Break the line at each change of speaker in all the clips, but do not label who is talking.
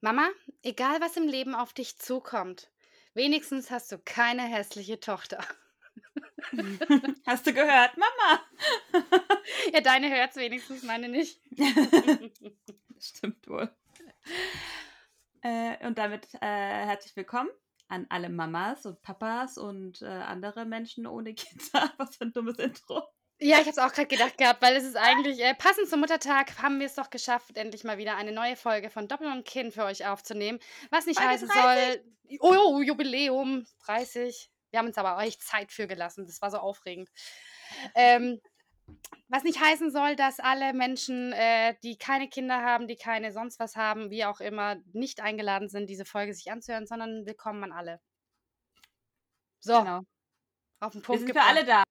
Mama, egal was im Leben auf dich zukommt, wenigstens hast du keine hässliche Tochter.
Hast du gehört, Mama?
Ja, deine hört's wenigstens, meine nicht.
Stimmt wohl. Äh, und damit äh, herzlich willkommen an alle Mamas und Papas und äh, andere Menschen ohne Kinder. Was für ein dummes Intro.
Ja, ich habe es auch gerade gedacht gehabt, weil es ist eigentlich äh, passend zum Muttertag haben wir es doch geschafft, endlich mal wieder eine neue Folge von Doppel und Kind für euch aufzunehmen. Was nicht
Folge
heißen
30.
soll, oh, Jubiläum 30. Wir haben uns aber echt Zeit für gelassen. Das war so aufregend. Ähm, was nicht heißen soll, dass alle Menschen, äh, die keine Kinder haben, die keine sonst was haben, wie auch immer, nicht eingeladen sind, diese Folge sich anzuhören, sondern willkommen an alle. So,
Genau.
auf den
Wir
Punkt
sind für alle da.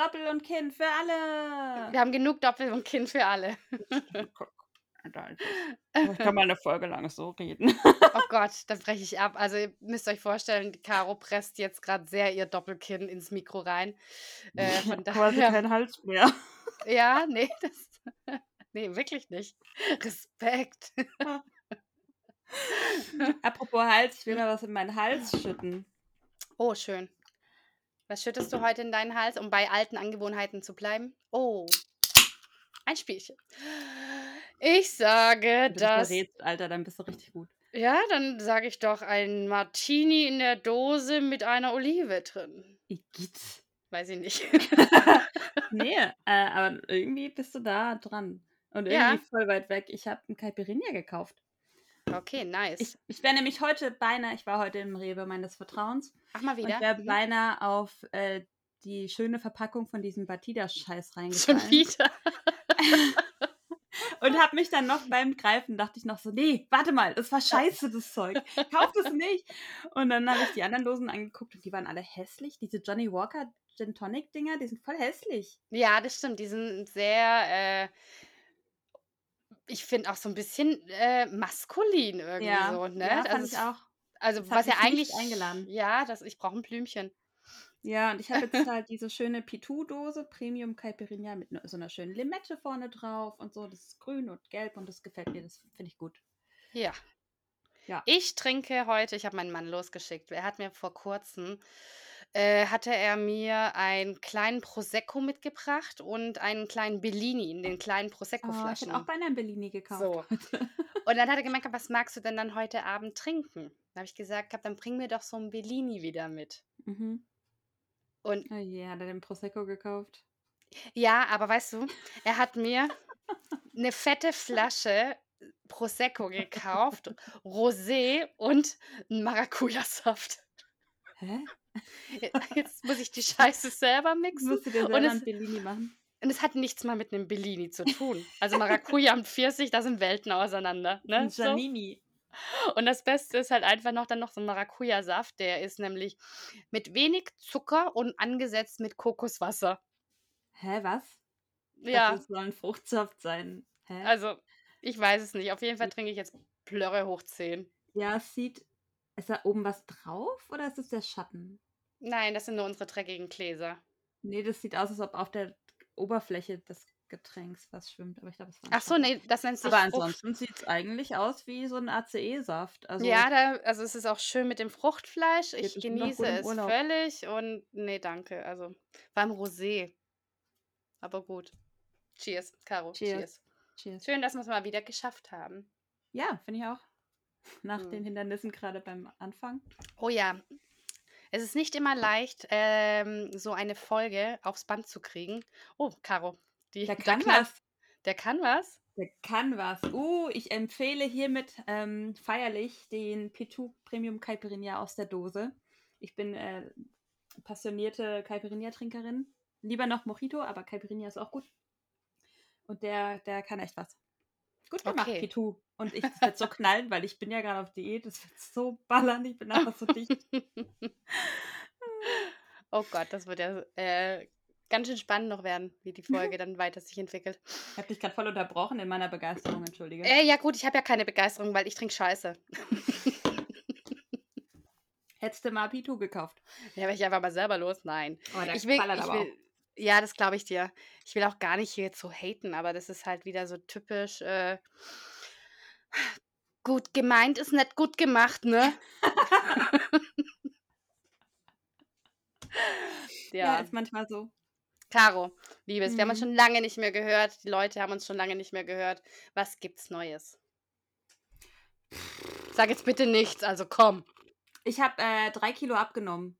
Doppel und Kind für alle.
Wir haben genug Doppel und Kind für alle.
Ich kann mal eine Folge lang so reden.
Oh Gott, dann breche ich ab. Also ihr müsst euch vorstellen, Caro presst jetzt gerade sehr ihr Doppelkinn ins Mikro rein. Äh, von
Quasi
daher,
kein Hals mehr.
ja, nee, das, nee, wirklich nicht. Respekt.
Apropos Hals, ich will mal was in meinen Hals schütten.
Oh, schön. Was schüttest du heute in deinen Hals, um bei alten Angewohnheiten zu bleiben? Oh, ein Spielchen. Ich sage,
Wenn du verrätst, Alter, dann bist du richtig gut.
Ja, dann sage ich doch ein Martini in der Dose mit einer Olive drin.
Igitt.
Weiß ich nicht.
nee, äh, aber irgendwie bist du da dran. Und irgendwie
Ja.
voll weit weg. Ich habe einen Caipirinha gekauft.
Okay, nice.
Ich, ich wäre nämlich heute beinahe, ich war heute im Rewe meines Vertrauens.
Mach mal
Und
wieder.
wäre
Mhm.
beinahe auf äh, die schöne Verpackung von diesem Batida-Scheiß
Schon
reingefallen.
wieder.
Und habe mich dann noch beim Greifen, dachte ich noch so, nee, warte mal, das war scheiße, das Zeug. Kauf das nicht. Und dann habe ich die anderen Dosen angeguckt und die waren alle hässlich. Diese Johnny Walker Gin Tonic Dinger, die sind voll hässlich.
Ja, das stimmt. Die sind sehr, äh, ich finde auch so ein bisschen äh, maskulin irgendwie
Ja,
so, ne?
ja
also,
fand ich
es-
auch.
also
Das
was ja eigentlich,
eingeladen.
ja, das, ich brauche ein Blümchen.
Ja, und ich habe jetzt halt diese schöne Pitou-Dose, Premium Caipirinha mit so einer schönen Limette vorne drauf und so. Das ist grün und gelb und das gefällt mir, das finde ich gut.
Ja.
Ja.
Ich trinke heute, ich habe meinen Mann losgeschickt. Er hat mir vor kurzem, äh, hatte er mir einen kleinen Prosecco mitgebracht und einen kleinen Bellini in den kleinen
Oh, ich
Prosecco-Flaschen.
habe auch beinahe ein Bellini gekauft.
So. Und dann hat er gemeint, was magst du denn dann heute Abend trinken? Dann habe ich gesagt, dann bring mir doch so ein Bellini wieder mit.
Mhm.
Und
Oh je, hat er den Prosecco gekauft?
ja, aber weißt du, er hat mir eine fette Flasche Prosecco gekauft, Rosé und einen Maracuja-Saft.
Hä?
Jetzt muss ich die Scheiße selber mixen.
Musst du dir
Und
selber
es,
ein Bellini machen?
und es hat nichts mal mit einem Bellini zu tun. Also Maracuja und Pfirsich, da sind Welten auseinander. Ne?
Ein
So.
Giannini.
Und das Beste ist halt einfach noch dann noch so ein Maracuja-Saft. Der ist nämlich mit wenig Zucker und angesetzt mit Kokoswasser.
Hä, was?
Ja,
Das soll ein Fruchtsaft sein. Hä?
also ich weiß es nicht. Auf jeden Fall trinke ich jetzt Plörre hoch 10.
ja, es sieht. Ist da oben was drauf oder ist es der Schatten?
Nein, das sind nur unsere dreckigen Gläser.
Nee, das sieht aus, als ob auf der Oberfläche des Getränks was schwimmt. Aber ich glaube, es war
Ach so, nee, das nennt sich
Aber ansonsten sieht es eigentlich aus wie so ein ACE-Saft. Also,
Ja, da, also es ist auch schön mit dem Fruchtfleisch. Ich genieße es völlig und nee, danke. Also beim Rosé. Aber gut. Cheers, Caro.
Cheers.
Cheers.
cheers.
Schön, dass wir es mal wieder geschafft haben.
Ja, finde ich auch. Nach
Hm.
den Hindernissen gerade beim Anfang.
Oh ja, es ist nicht immer leicht, ähm, so eine Folge aufs Band zu kriegen. Oh, Caro, die,
Der kann
knallt-
was.
Der kann was?
Der kann was. Uh, ich empfehle hiermit ähm, feierlich den P2 Premium Caipirinha aus der Dose. Ich bin äh, passionierte Caipirinha-Trinkerin. Lieber noch Mojito, aber Caipirinha ist auch gut. Und der, der kann echt was. Gut gemacht,
Okay.
P2. Und ich wird so knallen, weil ich bin ja gerade auf Diät. Das wird so ballern. Ich bin einfach so dicht.
oh Gott, das wird ja äh, ganz schön spannend noch werden, wie die Folge dann weiter sich entwickelt.
Ich habe dich gerade voll unterbrochen in meiner Begeisterung, entschuldige.
Äh, ja gut, ich habe ja keine Begeisterung, weil ich trinke Scheiße.
Hättest du mal P2 gekauft.
Ja, werde ich einfach mal selber los? Nein.
Oh,
Ich will, ich will, ja, das glaube ich dir. Ich will auch gar nicht hier zu haten, aber das ist halt wieder so typisch äh, Gut gemeint ist nicht gut gemacht, ne?
Ja,
Ja.
ist manchmal so.
Caro, Liebes, wir haben uns
Mhm.
schon lange nicht mehr gehört. Die Leute haben uns schon lange nicht mehr gehört. Was gibt's Neues? Sag jetzt bitte nichts, also komm.
Ich habe äh, drei Kilo abgenommen.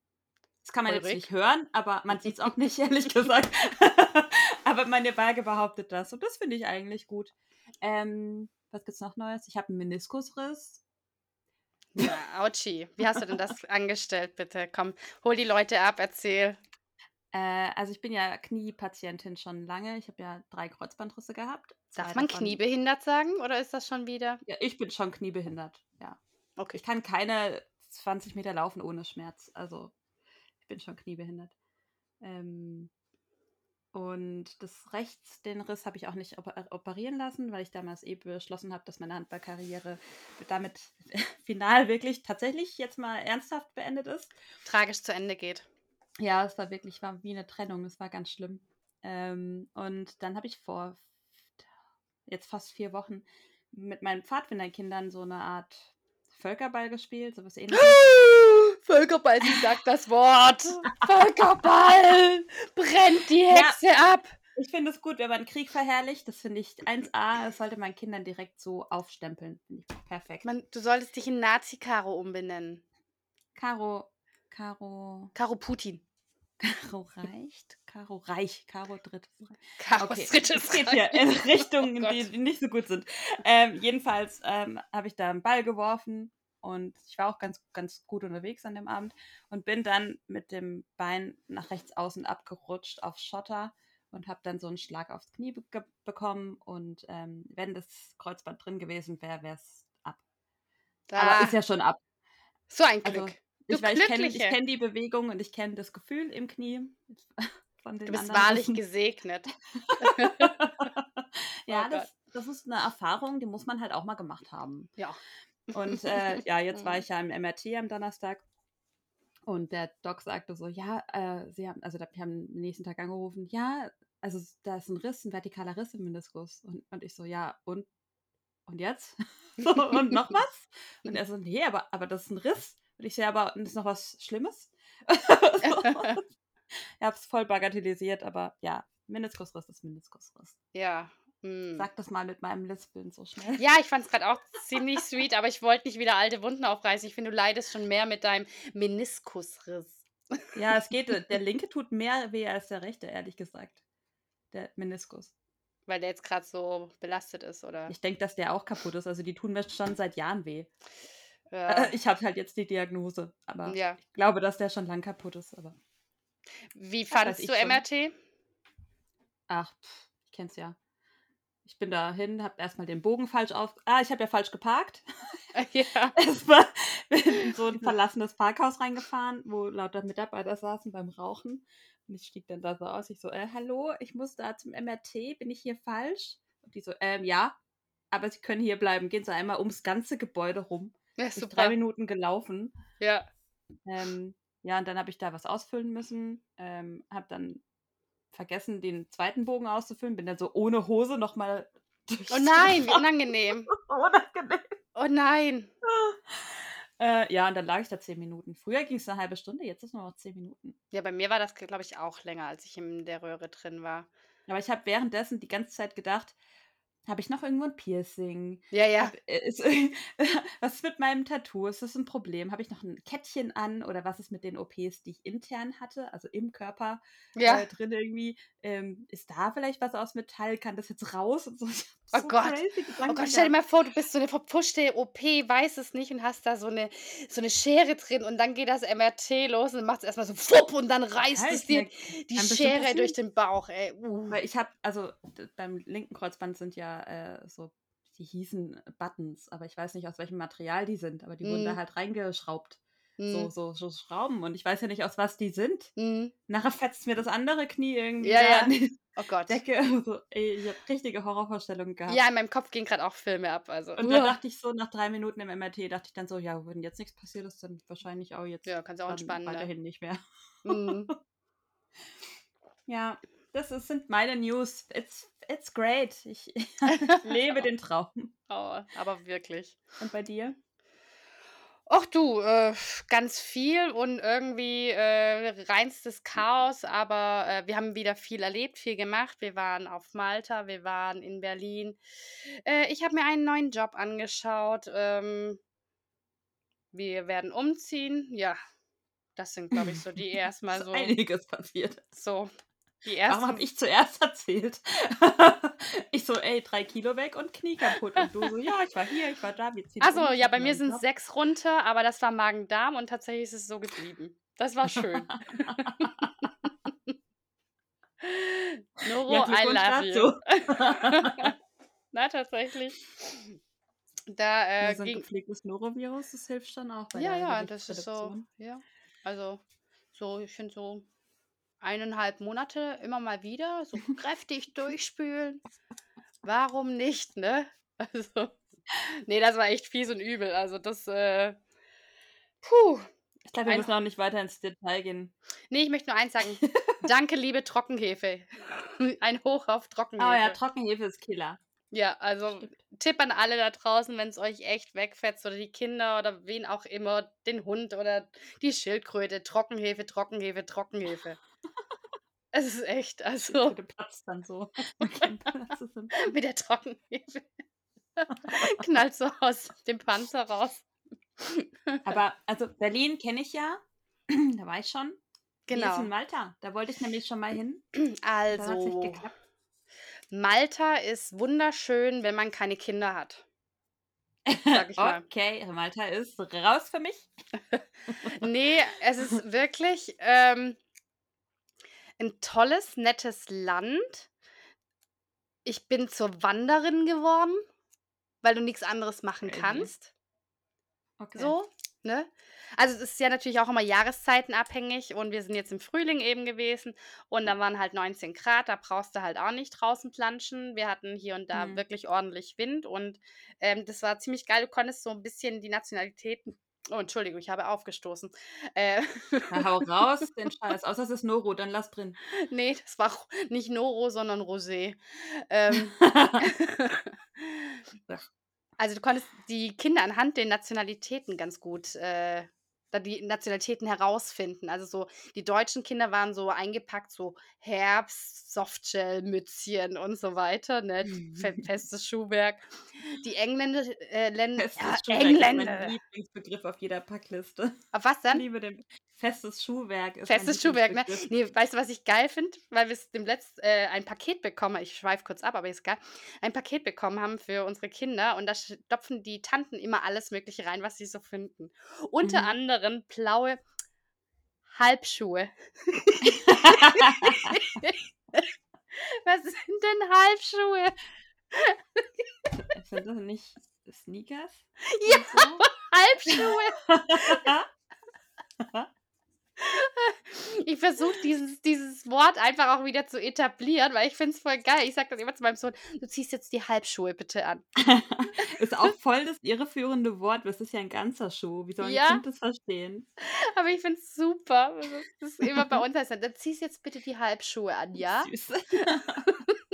Das kann man jetzt
Ulrich?
nicht hören, aber man sieht es auch nicht, ehrlich gesagt. aber meine Waage behauptet das und das finde ich eigentlich gut. Ähm, was gibt's noch Neues? Ich habe einen Meniskusriss.
Ja, Autschi. Wie hast du denn das angestellt, bitte? Komm, hol die Leute ab, erzähl.
Äh, also ich bin ja Kniepatientin schon lange. Ich habe ja drei Kreuzbandrisse gehabt.
Darf man
davon-
kniebehindert sagen oder ist das schon wieder?
Ja, ich bin schon kniebehindert, ja.
Okay.
Ich kann keine 20 Meter laufen ohne Schmerz. Also bin schon kniebehindert. Ähm, und das rechts, den Riss, habe ich auch nicht oper operieren lassen, weil ich damals eh beschlossen habe, dass meine Handballkarriere damit final wirklich tatsächlich jetzt mal ernsthaft beendet ist.
Tragisch zu Ende geht.
Ja, es war wirklich, war wie eine Trennung, es war ganz schlimm. Ähm, und dann habe ich vor jetzt fast vier Wochen mit meinen Pfadfinderkindern so eine Art Völkerball gespielt, sowas ähnliches.
Völkerball, sie sagt das Wort. Völkerball! Brennt die
Ja.
Hexe ab!
Ich finde es gut, wenn man Krieg verherrlicht. Das finde ich 1A. Das sollte man Kindern direkt so aufstempeln. Finde ich perfekt.
Man, du solltest dich in Nazi-Karo umbenennen.
Caro, Caro,
Karo Putin.
Caro reicht? Caro reich, Caro drittes Reich.
Karos
Okay,
drittes
es geht hier in Richtungen,
Oh
die nicht so gut sind. Ähm, jedenfalls ähm, habe ich da einen Ball geworfen und ich war auch ganz, ganz gut unterwegs an dem Abend und bin dann mit dem Bein nach rechts außen abgerutscht auf Schotter und habe dann so einen Schlag aufs Knie be bekommen und ähm, wenn das Kreuzband drin gewesen wäre, wäre es ab. Aber
Ah,
ist ja schon ab.
so ein Glück.
Also, ich, ich kenne kenn die Bewegung und ich kenne das Gefühl im Knie. Von den
du bist wahrlich gesegnet.
ja,
Oh
das, das ist eine Erfahrung, die muss man halt auch mal gemacht haben.
Ja.
Und äh, ja, jetzt war
Mhm.
ich ja im MRT am Donnerstag und der Doc sagte so, ja, äh, sie haben, also da- wir haben am nächsten Tag angerufen, ja, also da ist ein Riss, ein vertikaler Riss im Meniskus. Und, und ich so, ja, und, und jetzt? so, und noch was? Und er so, nee, aber, aber das ist ein Riss. Und ich so, ja, aber ist noch was Schlimmes? so. Ich habe es voll bagatellisiert, aber ja, Meniskusriss ist Meniskusriss.
ja. Mm.
Sag das mal mit meinem Lispeln so schnell.
Ja, ich fand es gerade auch ziemlich sweet, aber ich wollte nicht wieder alte Wunden aufreißen. Ich finde, du leidest schon mehr mit deinem Meniskusriss.
Ja, es geht. Der linke tut mehr weh als der rechte, ehrlich gesagt. Der Meniskus.
Weil der jetzt gerade so belastet ist, oder?
Ich denke, dass der auch kaputt ist. Also die tun mir schon seit Jahren weh.
Ja.
Äh, Ich habe halt jetzt die Diagnose. Aber
ja.
ich glaube, dass der schon lang kaputt ist. Aber
Wie
ich
du
schon.
MRT?
ach, pff, ich kenn's ja. Ich bin dahin, habe erstmal den Bogen falsch auf. Ah, ich habe ja falsch geparkt.
ja.
Erstmal bin in so ein verlassenes Parkhaus reingefahren, wo lauter Mitarbeiter saßen beim Rauchen. Und ich stieg dann da so aus. Ich so, äh, hallo, ich muss da zum MRT, bin ich hier falsch? Und die so, ähm, ja, aber Sie können hier bleiben. Gehen Sie einmal ums ganze Gebäude rum.
ja
drei
super.
Minuten gelaufen.
Ja.
Ähm, ja, und dann habe ich da was ausfüllen müssen. Ähm, habe dann vergessen, den zweiten Bogen auszufüllen. Bin dann so ohne Hose nochmal durch
Oh nein, wie unangenehm.
Unangenehm.
Oh nein.
Äh, ja, und dann lag ich da zehn Minuten. Früher ging es eine halbe Stunde, jetzt ist nur noch zehn Minuten.
Ja, bei mir war das, glaube ich, auch länger, als ich in der Röhre drin war.
Aber ich habe währenddessen die ganze Zeit gedacht, habe ich noch irgendwo ein Piercing?
Ja, ja.
Hab, äh, ist, was ist mit meinem Tattoo? Ist das ein Problem? Habe ich noch ein Kettchen an? Oder was ist mit den OPs, die ich intern hatte, also im Körper
Ja.
äh, drin irgendwie? Ähm, ist da vielleicht was aus Metall? Kann das jetzt raus? Und so.
Oh
so
Gott. Oh Gott, stell dir mal vor, du bist so eine verpuschte OP, weiß es nicht und hast da so eine, so eine Schere drin und dann geht das MRT los und macht es erstmal so fupp und dann reißt
Ja,
es
ich
dir die Schere durch den Bauch, ey. Uh.
Weil ich habe, also beim linken Kreuzband sind ja äh, so, die hießen Buttons, aber ich weiß nicht, aus welchem Material die sind, aber die wurden da
Mm.
halt reingeschraubt. So,
Mm.
so, so Schrauben und ich weiß ja nicht, aus was die sind.
Mm.
Nachher fetzt mir das andere Knie irgendwie
Ja, ja.
an die
Oh Gott.
Decke. Also, ey, ich habe richtige Horrorvorstellungen gehabt.
Ja, in meinem Kopf gehen gerade auch Filme ab. Also.
Und dann dachte ich so, nach drei Minuten im MRT, dachte ich dann so, ja, wenn jetzt nichts passiert ist, dann wahrscheinlich auch jetzt
Ja, kannst auch entspannen. Ne?
weiterhin nicht mehr.
Mm.
Ja, das ist, sind meine News. Jetzt, it's great. Ich, ich lebe den Traum.
Oh, aber wirklich.
Und bei dir?
Ach du, äh, ganz viel und irgendwie äh, reinstes Chaos, aber äh, wir haben wieder viel erlebt, viel gemacht. Wir waren auf Malta, wir waren in Berlin. Äh, ich habe mir einen neuen Job angeschaut. Ähm, wir werden umziehen. Ja, das sind, glaube ich, so die erstmal so,
einiges passiert.
so die
Warum
ersten.
habe ich zuerst erzählt? ich so, ey, drei Kilo weg und Knie kaputt. Und du so, ja, ich war hier, ich war da, wir ziehen
Achso, ja, bei mir sind
Job.
sechs runter, aber das war Magen-Darm und tatsächlich ist es so geblieben. Das war schön. Noro,
Ja,
I love you. Na, tatsächlich. Da äh,
so ein
ging.
gepflegtes Norovirus, das hilft schon auch bei
Ja, ja, das ist so. Ja. Also, so, ich finde so eineinhalb Monate immer mal wieder so kräftig durchspülen. Warum nicht, ne? Also, nee, das war echt fies und übel. Also, das, äh, puh.
Ich glaube, wir müssen auch nicht weiter ins Detail gehen.
nee, ich möchte nur eins sagen. Danke, liebe Trockenhefe. Ein Hoch auf
Oh ja,
Trockenhefe.
Trockenhefe ist Killer.
Ja, also
Stimmt.
Tipp an alle da draußen, wenn es euch echt wegfetzt oder die Kinder oder wen auch immer, den Hund oder die Schildkröte, Trockenhefe, Trockenhefe, Trockenhefe. Es ist echt,
Die
also
Kröte platzt dann so. Ist
mit der Trockenhefe knallt so aus dem Panzer raus.
Aber also Berlin kenne ich ja. da war ich schon. Wie ist in
Genau.
Malta? Da wollte ich nämlich schon mal hin. Da hat es nicht
Also,
geklappt.
Malta ist wunderschön, wenn man keine Kinder hat, sag ich mal.
Okay, Malta ist raus für mich.
Nee, es ist wirklich ähm, ein tolles, nettes Land. Ich bin zur Wanderin geworden, weil du nichts anderes machen
Crazy.
kannst.
Okay.
So, ne? Also es ist ja natürlich auch immer jahreszeitenabhängig und wir sind jetzt im Frühling eben gewesen und da waren halt 19 Grad, da brauchst du halt auch nicht draußen planschen. Wir hatten hier und da
Mhm.
wirklich ordentlich Wind und ähm, das war ziemlich geil. Du konntest so ein bisschen die Nationalitäten. Oh, Entschuldigung, ich habe aufgestoßen. Äh,
Na, hau raus, den Scheiß. Außer es ist Noro, dann lass drin.
nee, das war nicht Noro, sondern Rosé. Ähm, also du konntest die Kinder anhand den Nationalitäten ganz gut äh, da die Nationalitäten herausfinden. Also so die deutschen Kinder waren so eingepackt, so Herbst, Softshell, Mützchen und so weiter, ne? Fe festes Schuhwerk. Die Engländer, äh, Länder, ja,
Schuhwerk ist mein
Engländer.
Lieblingsbegriff auf jeder Packliste.
Auf was
Ich
dann?
liebe den. Festes Schuhwerk ist
Festes Schuhwerk, ne? Nee, weißt du, was ich geil finde? Weil wir dem letzt äh, ein Paket bekommen, ich schweife kurz ab, aber ist geil, ein Paket bekommen haben für unsere Kinder und da stopfen die Tanten immer alles Mögliche rein, was sie so finden. Unter
Mhm.
anderem blaue Halbschuhe. Was sind denn Halbschuhe?
Sind das nicht Sneakers?
Ja,
so?
Halbschuhe. Ich versuche dieses, dieses Wort einfach auch wieder zu etablieren, weil ich finde es voll geil. Ich sage das immer zu meinem Sohn, du ziehst jetzt die Halbschuhe bitte an.
ist auch voll das irreführende Wort. Das ist ja ein ganzer Schuh. Wie soll ein
Ja.
Kind das verstehen?
Aber ich finde es super. Das ist, immer bei uns heißt dann, dann ziehst jetzt bitte die Halbschuhe an, ja?
Süß.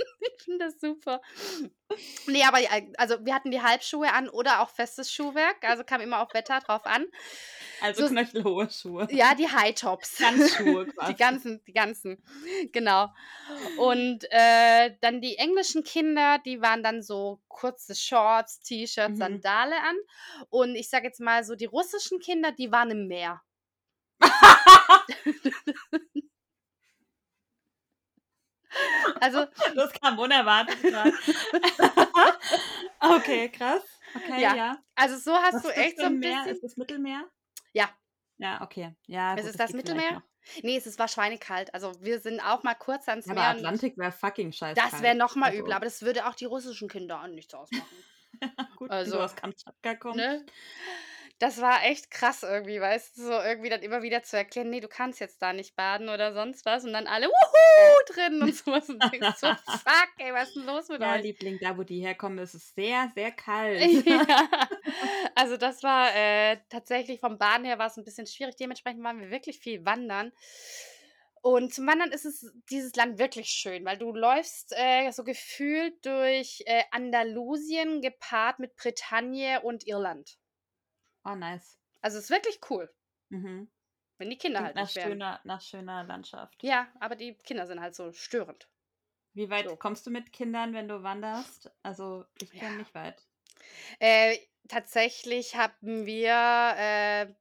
Finde das super. Nee, aber ja, also wir hatten die Halbschuhe an oder auch festes Schuhwerk. Also kam immer auf Wetter drauf an.
Also
So-
knöchelhohe Schuhe.
Ja, die High Tops.
Ganzschuhe quasi.
Die ganzen, die ganzen. Genau. Und äh, dann die englischen Kinder, die waren dann so kurze Shorts, T-Shirts,
Mhm.
Sandale an. Und ich sage jetzt mal so, die russischen Kinder, die waren im Meer. Also,
Das kam unerwartet gerade. okay, krass. Okay,
Ja,
ja.
also so hast
Was
du
ist das
echt so
ein Meer?
bisschen.
Ist das Mittelmeer?
Ja.
Ja, okay. Ja,
Es
gut,
ist das
vielleicht
Mittelmeer? Nee, es ist, war schweinekalt. Also wir sind auch mal kurz ans
Ja,
Meer.
aber Atlantik wäre fucking scheiße.
das wäre noch mal
Also-
übler, aber das würde auch die russischen Kinder an nichts ausmachen.
Gut,
Also,
du aus Kamtschatka kommst.
ne? Das war echt krass irgendwie, weißt du, so irgendwie dann immer wieder zu erklären, nee, du kannst jetzt da nicht baden oder sonst was und dann alle Wuhu drin und sowas und denkst so, fuck, ey, was ist denn los mit
Ja,
euch?
Liebling, da wo die herkommen, ist es sehr, sehr kalt.
ja. Also das war äh, tatsächlich vom Baden her war es ein bisschen schwierig. Dementsprechend waren wir wirklich viel wandern. Und zum Wandern ist es dieses Land wirklich schön, weil du läufst äh, so gefühlt durch äh, Andalusien gepaart mit Bretagne und Irland.
Oh, nice.
Also es ist wirklich cool,
Mhm.
wenn die Kinder
Klingt
halt
nach
nicht wären.
schöner, nach schöner Landschaft.
Ja, aber die Kinder sind halt so störend.
Wie weit
So.
kommst du mit Kindern, wenn du wanderst? Also, ich
Ja.
nicht weit.
Äh, tatsächlich haben wir äh,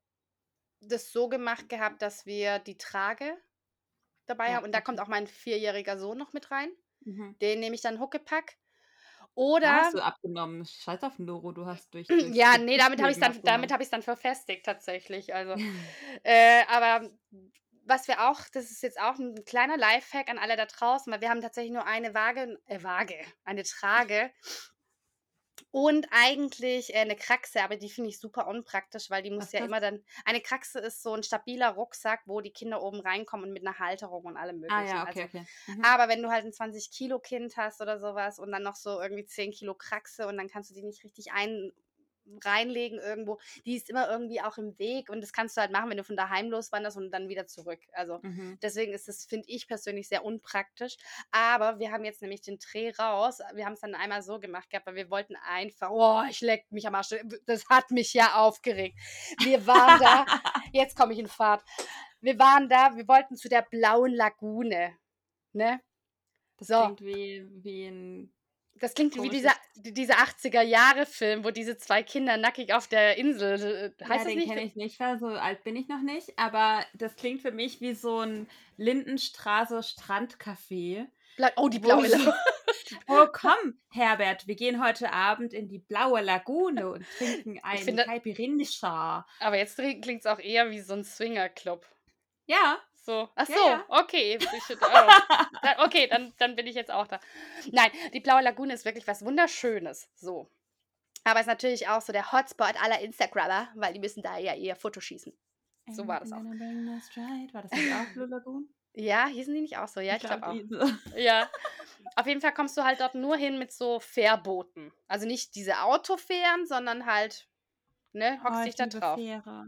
das so gemacht gehabt, dass wir die Trage dabei
Ja,
haben. Und da kommt auch mein vierjähriger Sohn noch mit rein.
Mhm.
Den nehme ich dann Huckepack.
Da
Oder
hast du abgenommen. Scheiß auf Noro, du hast durch.
Ja, nee, damit habe ich
Durchleben
dann damit
abgenommen.
habe ich's dann verfestigt tatsächlich. Also, äh, aber was wir auch das ist jetzt auch ein kleiner Lifehack an alle da draußen, weil wir haben tatsächlich nur eine Waage äh, Waage, eine Trage und eigentlich, äh, 'ne Kraxe, aber die finde ich super unpraktisch, weil die muss
Was
ja immer dann eine Kraxe ist so 'n stabiler Rucksack, wo die Kinder oben reinkommen und mit 'ner Halterung und allem
Ah
Möglichen.
ja, okay,
Also
okay. Mhm.
aber wenn du halt 'n 20 Kilo Kind hast oder so was und dann noch so irgendwie 10 Kilo Kraxe und dann kannst du die nicht richtig ein reinlegen irgendwo, die ist immer irgendwie auch im Weg und das kannst du halt machen, wenn du von daheim loswanderst und dann wieder zurück. Also,
Mhm.
deswegen ist das, finde ich persönlich, sehr unpraktisch. Aber wir haben jetzt nämlich den Dreh raus. Wir haben's dann einmal so gemacht gehabt, weil wir wollten einfach oh, ich leck mich am Arsch. Das hat mich ja aufgeregt. Wir waren da jetzt komme ich in Fahrt. Wir waren da, wir wollten zu der blauen Lagune, ne?
Das
So.
klingt wie, wie ein.
Das klingt wie
Komisches-
dieser, die- dieser 80er-Jahre-Film, wo diese zwei Kinder nackig auf der Insel. äh,
Ja,
Heißt das
den kenne ich nicht, weil so alt bin ich noch nicht. Aber das klingt für mich wie so ein Lindenstraße Strandcafé.
Bla oh, die blaue Lagune.
Oh, komm, Herbert, wir gehen heute Abend in die blaue Lagune und trinken einen Caipirinha.
Aber jetzt klingt es auch eher wie so ein Swingerclub.
Ja.
So. Ach
Ja,
so,
ja.
okay. Ich, oh. Da- okay, dann, dann bin ich jetzt auch da. Nein, die blaue Lagune ist wirklich was Wunderschönes. So. Aber ist natürlich auch so der Hotspot aller Instagrammer, weil die müssen da ja ihr Foto schießen. So war das auch.
War das nicht auch Blue Lagoon?
Ja, hießen die nicht auch so? Ja, ich glaube auch.
so.
Ja. Auf jeden Fall kommst du halt dort nur hin mit so Fährbooten. Also nicht diese Autofähren, sondern halt, ne, hockst
Oh,
dich
ich
da drauf.
Fähre.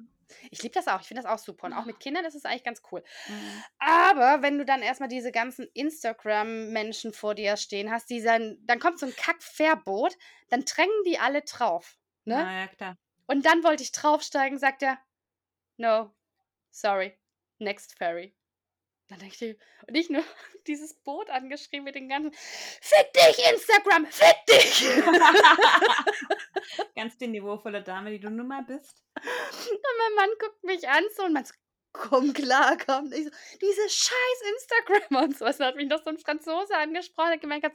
Ich liebe das auch, ich finde das auch super. Und auch mit Kindern ist es eigentlich ganz cool.
Mhm.
Aber wenn du dann erstmal diese ganzen Instagram-Menschen vor dir stehen hast, die dann, dann kommt so ein Kack-Fährboot, dann drängen die alle drauf. Ne?
Na ja, klar.
Und dann wollte ich draufsteigen, sagt er, no, sorry, next ferry. Dann denke ich, und ich nur dieses Boot angeschrieben mit den ganzen, fick dich, Instagram, fick dich!
Ganz die niveauvolle Dame, die du nun mal bist.
Und mein Mann guckt mich an so und man so, komm klar, komm. Und ich so, diese scheiß Instagram und so. Und dann hat mich noch so ein Franzose angesprochen, der gemeint hat,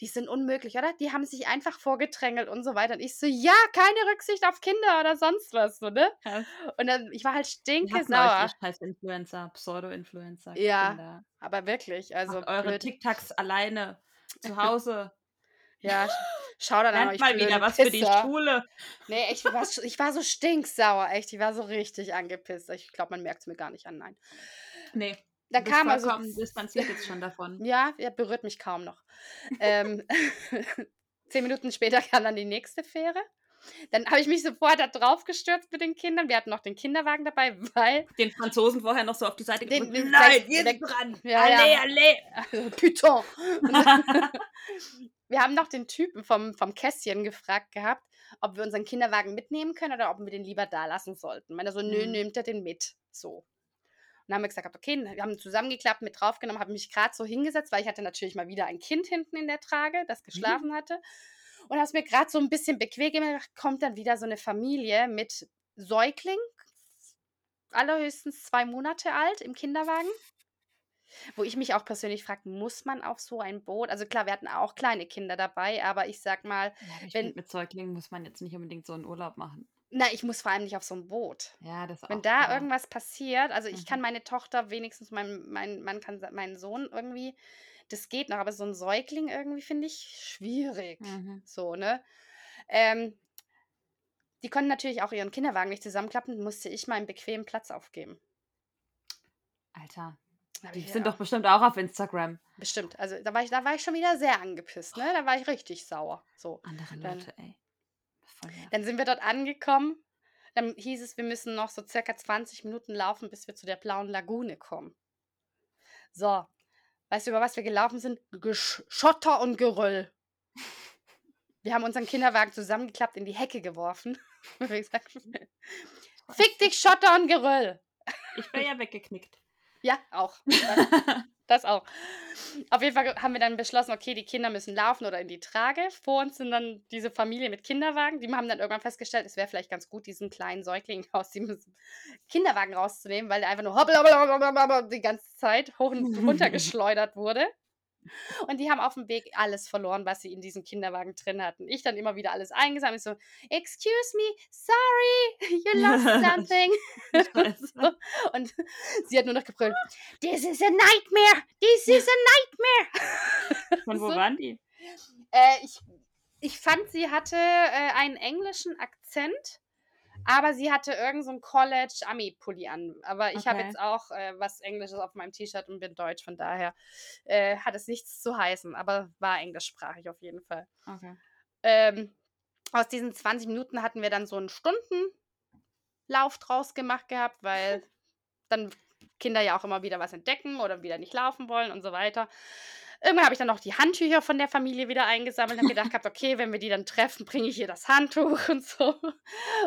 die sind unmöglich, oder? Die haben sich einfach vorgedrängelt und so weiter. Und ich so, ja, keine Rücksicht auf Kinder oder sonst was, so, ne?
Krass.
Und dann, ich war halt
euch,
stinkesauer.
ihr scheiß Influencer, Pseudo-Influencer.
Ja,
Kinder.
Aber wirklich, also
Macht eure. TikToks alleine zu Hause.
Ja, sch- schau dann an euch
mal wieder was für die
Pisser.
Schule.
Nee, ich war, ich war so stinksauer, echt. Ich war so richtig angepisst. Ich glaube, man merkt es mir gar nicht an, nein.
Nee,
Dann
du
kam also
distanziert jetzt schon davon.
Ja, er berührt mich kaum noch. ähm, zehn Minuten später kam dann die nächste Fähre. Dann habe ich mich sofort da drauf gestürzt mit den Kindern. Wir hatten noch den Kinderwagen dabei, weil.
Den Franzosen vorher noch so auf die Seite
Den-
gedrückt.
den
Nein,
weg-
jetzt dran.
Ja,
allez,
ja.
allez.
Also, dann- wir haben noch den Typen vom, vom Kästchen gefragt gehabt, ob wir unseren Kinderwagen mitnehmen können oder ob wir den lieber da lassen sollten. Meiner so, nö,
Mhm.
nimmt er den mit. So. Und dann haben wir gesagt, okay, wir haben zusammengeklappt, mit draufgenommen, habe mich gerade so hingesetzt, weil ich hatte natürlich mal wieder ein Kind hinten in der Trage, das geschlafen hatte. Und habe es mir gerade so ein bisschen bequem gemacht, kommt dann wieder so eine Familie mit Säugling, allerhöchstens zwei Monate alt, im Kinderwagen. Wo ich mich auch persönlich frage, muss man auf so ein Boot? Also klar, wir hatten auch kleine Kinder dabei, aber ich sag mal,
Ja, aber ich
Wenn-
finde, mit Säuglingen muss man jetzt nicht unbedingt so einen Urlaub machen.
na, ich muss vor allem nicht auf so ein Boot.
Ja, das auch.
Wenn da
aber-
irgendwas passiert, also ich
Mhm.
kann meine Tochter wenigstens, mein, mein Mann kann se- meinen Sohn irgendwie, das geht noch, aber so ein Säugling irgendwie finde ich schwierig.
Mhm.
So, ne? Ähm, die konnten natürlich auch ihren Kinderwagen nicht zusammenklappen, musste ich meinen bequemen Platz aufgeben.
Alter, die sind doch bestimmt auch auf Instagram.
bestimmt. Also da war ich, da war ich schon wieder sehr angepisst, ne? Da war ich richtig sauer. So.
Andere
Dann-
Leute, ey. Voll nervig.
Dann sind wir dort angekommen. Dann hieß es, wir müssen noch so circa 20 Minuten laufen, bis wir zu der blauen Lagune kommen. So, weißt du, über was wir gelaufen sind? Schotter und Geröll. Wir haben unseren Kinderwagen zusammengeklappt, in die Hecke geworfen. Fick dich, Schotter und Geröll.
Ich wäre ja weggeknickt.
Ja, auch. Das, das auch. Auf jeden Fall haben wir dann beschlossen, okay, die Kinder müssen laufen oder in die Trage. Vor uns sind dann diese Familie mit Kinderwagen. Die haben dann irgendwann festgestellt, es wäre vielleicht ganz gut, diesen kleinen Säugling aus dem Kinderwagen rauszunehmen, weil der einfach nur hoppla, hoppla, hoppla, hoppla, die ganze Zeit hoch und runter geschleudert wurde. Und die haben auf dem Weg alles verloren, was sie in diesem Kinderwagen drin hatten. Ich dann immer wieder alles eingesammelt, so, excuse me, sorry, you lost something. so. Und sie hat nur noch gebrüllt, this is a nightmare, this is a nightmare.
Von wo
So.
waren die?
Äh, ich, ich fand, sie hatte äh, einen englischen Akzent, aber sie hatte irgend so ein College-Ami-Pulli an. Aber ich habe
Okay.
jetzt auch äh, was Englisches auf meinem T-Shirt und bin Deutsch, von daher äh, hat es nichts zu heißen, aber war englischsprachig auf jeden Fall.
Okay.
Ähm, aus diesen 20 Minuten hatten wir dann so einen Stundenlauf draus gemacht gehabt, weil dann Kinder ja auch immer wieder was entdecken oder wieder nicht laufen wollen und so weiter. Irgendwann habe ich dann noch die Handtücher von der Familie wieder eingesammelt und habe gedacht gehabt, okay, wenn wir die dann treffen, bringe ich ihr das Handtuch und so.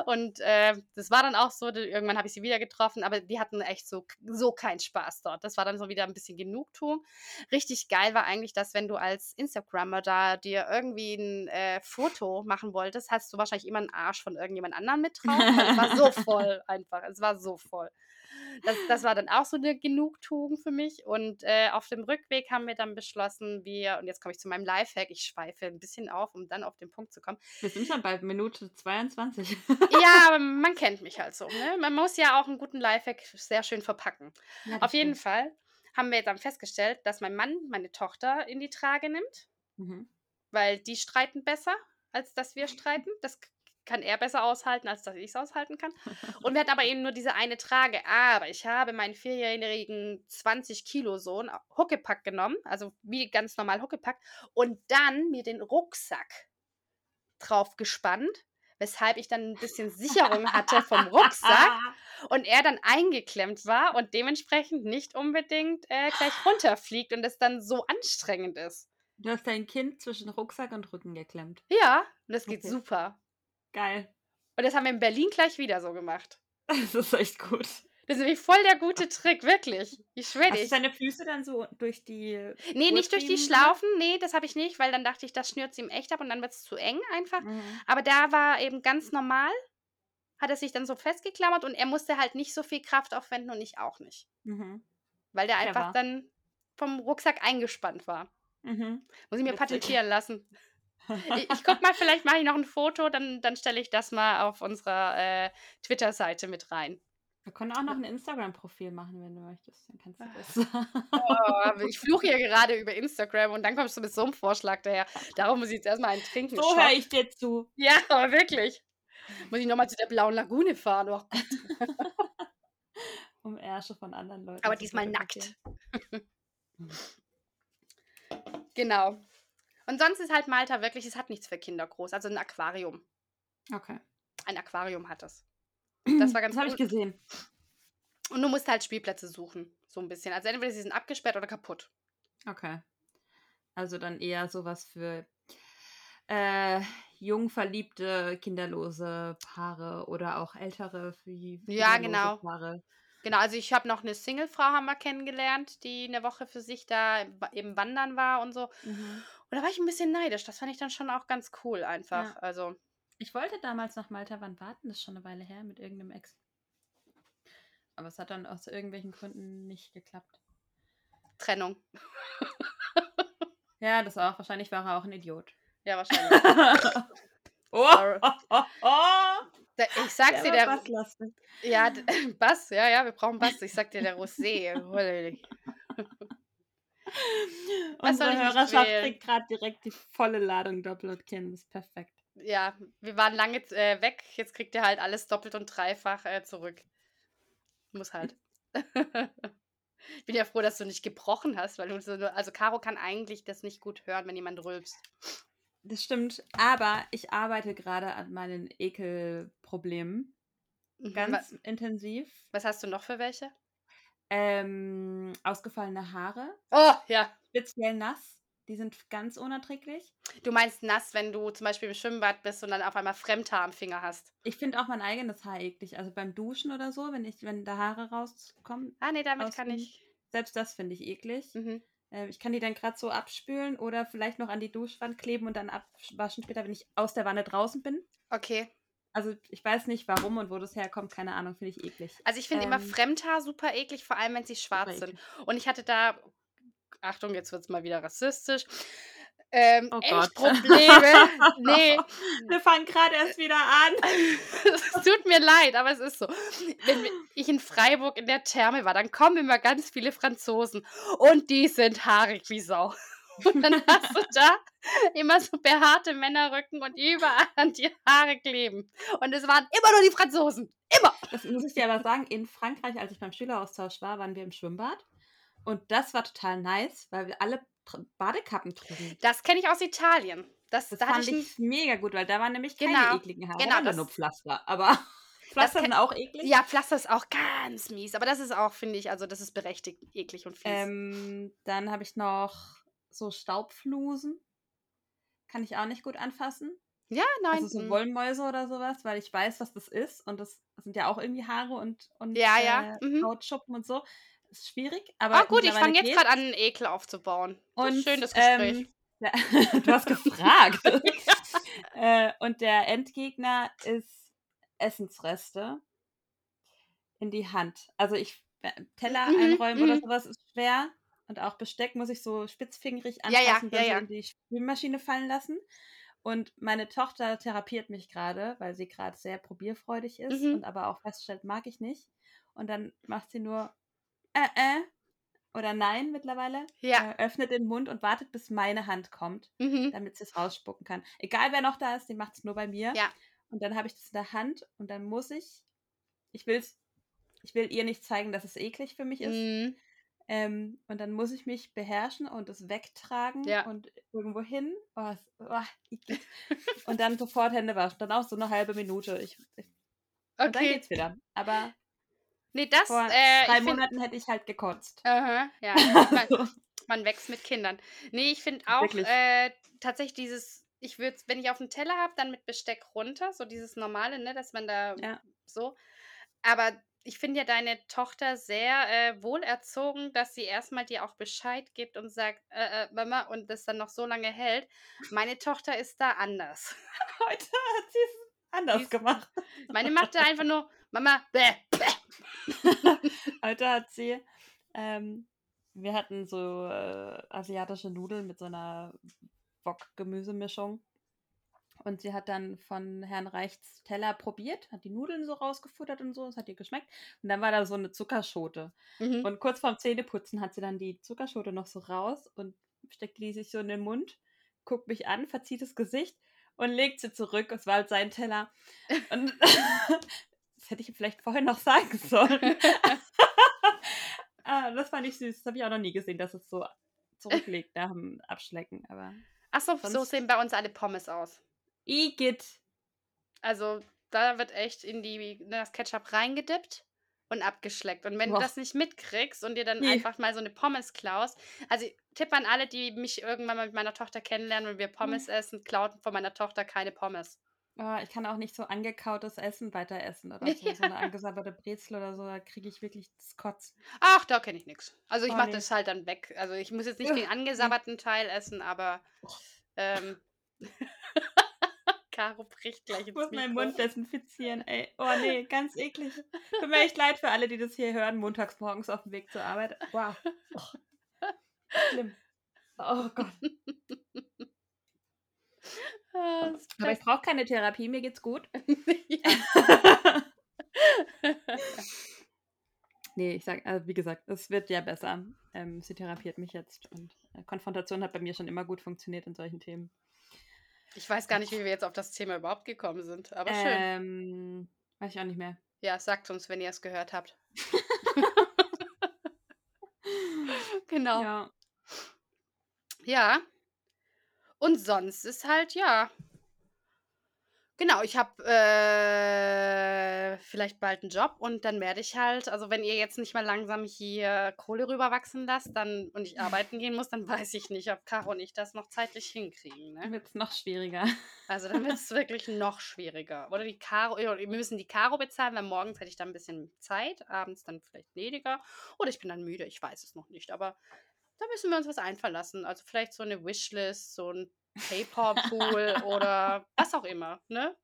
Und äh, das war dann auch so, irgendwann habe ich sie wieder getroffen, aber die hatten echt so, so keinen Spaß dort. Das war dann so wieder ein bisschen Genugtuung. Richtig geil war eigentlich, dass wenn du als Instagrammer da dir irgendwie ein äh, Foto machen wolltest, hast du wahrscheinlich immer einen Arsch von irgendjemand anderem mit drauf. Es war so voll einfach. Es war so voll. Das, das war dann auch so eine Genugtuung für mich. Und äh, auf dem Rückweg haben wir dann beschlossen, wir, und jetzt komme ich zu meinem Lifehack, ich schweife ein bisschen auf, um dann auf den Punkt zu kommen.
Wir sind schon bei Minute 22.
Ja, man kennt mich halt so. Ne? Man muss ja auch einen guten Lifehack sehr schön verpacken.
Ja,
Auf jeden
stimmt.
Fall haben wir jetzt dann festgestellt, dass mein Mann meine Tochter in die Trage nimmt,
Mhm.
weil die streiten besser, als dass wir streiten. Das kann er besser aushalten, als dass ich es aushalten kann. Und wir hatten aber eben nur diese eine Trage. Aber ich habe meinen vierjährigen 20 Kilo Sohn Huckepack genommen, also wie ganz normal Huckepack, und dann mir den Rucksack drauf gespannt, weshalb ich dann ein bisschen Sicherung hatte vom Rucksack und er dann eingeklemmt war und dementsprechend nicht unbedingt äh, gleich runterfliegt und es dann so anstrengend ist.
Du hast dein Kind zwischen Rucksack und Rücken geklemmt.
Ja, und das geht
Okay.
super.
Geil.
Und das haben wir in Berlin gleich wieder so gemacht.
Das ist echt gut.
Das ist nämlich voll der gute Trick, wirklich. Ich schwöre
Hast
dir.
du deine Füße dann so durch die.
Nee, nicht durch die? Schlaufen. Nee, das habe ich nicht, weil dann dachte ich, das schnürt sie ihm echt ab und dann wird es zu eng einfach.
Mhm.
Aber da war eben ganz normal, hat er sich dann so festgeklammert und er musste halt nicht so viel Kraft aufwenden und ich auch nicht.
Mhm.
Weil der einfach
Clever.
dann vom Rucksack eingespannt war.
Mhm.
Muss ich mir
Witzig.
patentieren lassen. Ich, ich guck mal, vielleicht mache ich noch ein Foto, dann, dann stelle ich das mal auf unserer äh, Twitter-Seite mit rein.
Wir können auch noch ein Instagram-Profil machen, wenn du möchtest. Dann kannst du
Ah.
das.
Oh, ich fluche hier gerade über Instagram und dann kommst du mit so einem Vorschlag daher. Darum muss ich jetzt erstmal einen trinken.
so höre ich dir zu.
Ja, aber wirklich. Muss ich nochmal zu der blauen Lagune fahren. Oh.
Um Ärsche von anderen Leuten.
Aber diesmal nackt. Genau. Und sonst ist halt Malta wirklich, es hat nichts für Kinder groß. Also ein Aquarium.
Okay.
Ein Aquarium hat es. Das war ganz
Das habe ich gesehen.
Und du musst halt Spielplätze suchen. So ein bisschen. Also entweder sie sind abgesperrt oder kaputt.
Okay. Also dann eher sowas für äh, jung verliebte, kinderlose Paare oder auch ältere für
Ja, genau.
Paare.
Genau, also ich habe noch eine Singlefrau haben wir kennengelernt, die eine Woche für sich da eben wandern war und so.
Mhm.
Und da war ich ein bisschen neidisch. Das fand ich dann schon auch ganz cool einfach.
Ja.
Also,
Ich wollte damals nach Malta wann warten, das ist schon eine Weile her mit irgendeinem Ex. Aber es hat dann aus irgendwelchen Gründen nicht geklappt.
Trennung.
Ja, das auch. Wahrscheinlich war er auch ein Idiot.
Ja, wahrscheinlich.
oh, oh, oh, oh.
Da- Ich sag's dir,
Der war basslastig.
Ja, Bass, ja, ja, wir brauchen Bass. Ich sag dir, der Rosé. Was
Unsere Hörerschaft kriegt gerade direkt die volle Ladung Doppelkin. Das ist perfekt.
Ja, wir waren lange äh, weg. Jetzt kriegt ihr halt alles doppelt und dreifach äh, zurück. Muss halt. ich bin ja froh, dass du nicht gebrochen hast, weil du so. nur- Also, Caro kann eigentlich das nicht gut hören, wenn jemand rülpst.
Das stimmt, aber ich arbeite gerade an meinen Ekelproblemen
Mhm,
ganz
wa-
intensiv.
Was hast du noch für welche?
Ähm, ausgefallene Haare,
Oh, ja.
speziell nass. Die sind ganz unerträglich.
Du meinst nass, wenn du zum Beispiel im Schwimmbad bist und dann auf einmal Fremdhaar am Finger hast.
Ich finde auch mein eigenes Haar eklig. Also beim Duschen oder so, wenn ich, wenn da Haare rauskommen,
Ah, nee, damit kann ich.
selbst das finde ich eklig.
Mhm.
Äh, ich kann die dann gerade so abspülen oder vielleicht noch an die Duschwand kleben und dann abwaschen später, wenn ich aus der Wanne draußen bin.
Okay.
Also ich weiß nicht warum und wo das herkommt, keine Ahnung, finde ich eklig.
Also ich finde immer
Ähm,
Fremdhaar super eklig, vor allem wenn sie schwarz sind. Und ich hatte da, Achtung, jetzt wird es mal wieder rassistisch, ähm,
Oh
echt
Gott.
Probleme. nee,
Wir fangen gerade erst wieder an.
es tut mir leid, aber es ist so. Wenn ich in Freiburg in der Therme war, dann kommen immer ganz viele Franzosen und die sind haarig wie Sau. Und dann hast du da immer so behaarte Männerrücken und überall an die Haare kleben. Und es waren immer nur die Franzosen. Immer.
Das muss ich dir aber sagen, in Frankreich, als ich beim Schüleraustausch war, waren wir im Schwimmbad. Und das war total nice, weil wir alle Badekappen trugen.
Das kenne ich aus Italien. Das,
Das
da
fand
ich
ich mega gut, weil da waren nämlich keine
Genau,
ekligen Haare.
genau, das-
nur Pflaster. Aber Pflaster sind auch eklig.
Ja, Pflaster ist auch ganz mies. Aber das ist auch, finde ich, also das ist berechtigt eklig und fies.
Ähm, dann habe ich noch so Staubflusen. Kann ich auch nicht gut anfassen.
ja, nein.
Also so
mm.
Wollmäuse oder sowas, weil ich weiß, was das ist. Und das sind ja auch irgendwie Haare und, und
Ja, ja,
Äh,
mhm.
Hautschuppen und so. Ist schwierig. Aber
Ah, gut, ich fange jetzt gerade an, einen Ekel aufzubauen. Das
Und,
schön, das Gespräch.
ähm, ja, du hast gefragt. äh, und der Endgegner ist Essensreste in die Hand. Also ich äh, Teller
Mhm,
einräumen oder
mhm.
sowas ist schwer. Und auch Besteck muss ich so spitzfingerig
Ja, ja, ja,
so
ja.
in die Spülmaschine fallen lassen. Und meine Tochter therapiert mich gerade, weil sie gerade sehr probierfreudig ist
Mhm.
und aber auch feststellt, mag ich nicht. Und dann macht sie nur äh, äh oder nein mittlerweile.
Ja.
Äh, öffnet den Mund und wartet, bis meine Hand kommt,
Mhm.
damit sie es rausspucken kann. Egal wer noch da ist, die macht es nur bei mir.
Ja.
Und dann habe ich das in der Hand und dann muss ich, ich will's, ich will ihr nicht zeigen, dass es eklig für mich ist.
Mhm.
Ähm, und dann muss ich mich beherrschen und es wegtragen
Ja.
und irgendwo hin. Oh, oh, und dann sofort Hände waschen. Dann auch so eine halbe Minute. Ich, ich, Und dann
Okay.
geht's wieder. Aber
Nee, das,
vor
äh,
drei
ich find,
Monaten hätte ich halt gekotzt.
Aha, ja. Man, man wächst mit Kindern. Nee, ich finde auch äh, tatsächlich dieses, ich würde, wenn ich auf dem Teller habe, dann mit Besteck runter, so dieses normale, ne, dass man da
Ja.
so. Aber ich finde ja deine Tochter sehr äh, wohlerzogen, dass sie erstmal dir auch Bescheid gibt und sagt, äh, äh, Mama, und das dann noch so lange hält. Meine Tochter ist da anders.
Heute hat sie es anders
ist-
gemacht.
Meine macht da einfach nur, Mama, bäh, bäh.
Heute hat sie, ähm, wir hatten so äh, asiatische Nudeln mit so einer Wok-Gemüsemischung. Und sie hat dann von Herrn Reichs Teller probiert, hat die Nudeln so rausgefuttert und so, es hat ihr geschmeckt. Und dann war da so eine Zuckerschote.
Mhm.
Und kurz vorm Zähneputzen hat sie dann die Zuckerschote noch so raus und steckt die sich so in den Mund, guckt mich an, verzieht das Gesicht und legt sie zurück. Es war halt sein Teller. Und das hätte ich vielleicht vorher noch sagen sollen. ah, das fand ich süß. Das habe ich auch noch nie gesehen, dass es so zurücklegt nach dem Abschlecken. Aber
Achso, so
sonst-
sehen bei uns alle Pommes aus.
Igitt.
Also da wird echt in die in das Ketchup reingedippt und abgeschleckt. Und wenn
Boah.
du das nicht mitkriegst und dir dann
Nee.
einfach mal so eine Pommes klaust, also Tipp an alle, die mich irgendwann mal mit meiner Tochter kennenlernen und wir Pommes essen, klaut von meiner Tochter keine Pommes.
Oh, ich kann auch nicht so angekautes Essen weiter essen oder so. So eine angesabberte Brezel oder so, da kriege ich wirklich das Kotzen.
Ach, da kenne ich nichts. Also ich
Oh,
mache
nee.
das halt dann weg. Also ich muss jetzt nicht
Ja,
den angesabberten Teil essen, aber ähm, Caro bricht gleich
Ich
ins
muss meinen. Mund desinfizieren, ey. Oh nee, ganz eklig. Tut mir echt leid für alle, die das hier hören, montags morgens auf dem Weg zur Arbeit. Wow. Oh. Schlimm. Oh Gott.
Ah,
Aber ich brauche keine Therapie, mir geht's gut. nee, ich sag, also wie gesagt, es wird ja besser. Ähm, sie therapiert mich jetzt und äh, Konfrontation hat bei mir schon immer gut funktioniert in solchen Themen.
Ich weiß gar nicht, wie wir jetzt auf das Thema überhaupt gekommen sind, aber schön.
Ähm, weiß ich auch nicht mehr.
Ja, sagt uns, wenn ihr es gehört habt. genau. Ja.
Ja.
Und sonst ist halt, ja. Genau, ich habe, äh, äh, vielleicht bald einen Job und dann werde ich halt, also wenn ihr jetzt nicht mal langsam hier Kohle rüberwachsen lasst dann, und ich arbeiten gehen muss, dann weiß ich nicht, ob Caro und ich das noch zeitlich hinkriegen.
Dann
Ne?
wird es noch schwieriger.
Also dann wird es wirklich noch schwieriger. Oder die Caro, wir müssen die Caro bezahlen, weil morgens hätte ich dann ein bisschen Zeit, abends dann vielleicht weniger. Oder ich bin dann müde, ich weiß es noch nicht. Aber da müssen wir uns was einfallen lassen. Also vielleicht so eine Wishlist, so ein PayPal-Pool oder was auch immer, ne?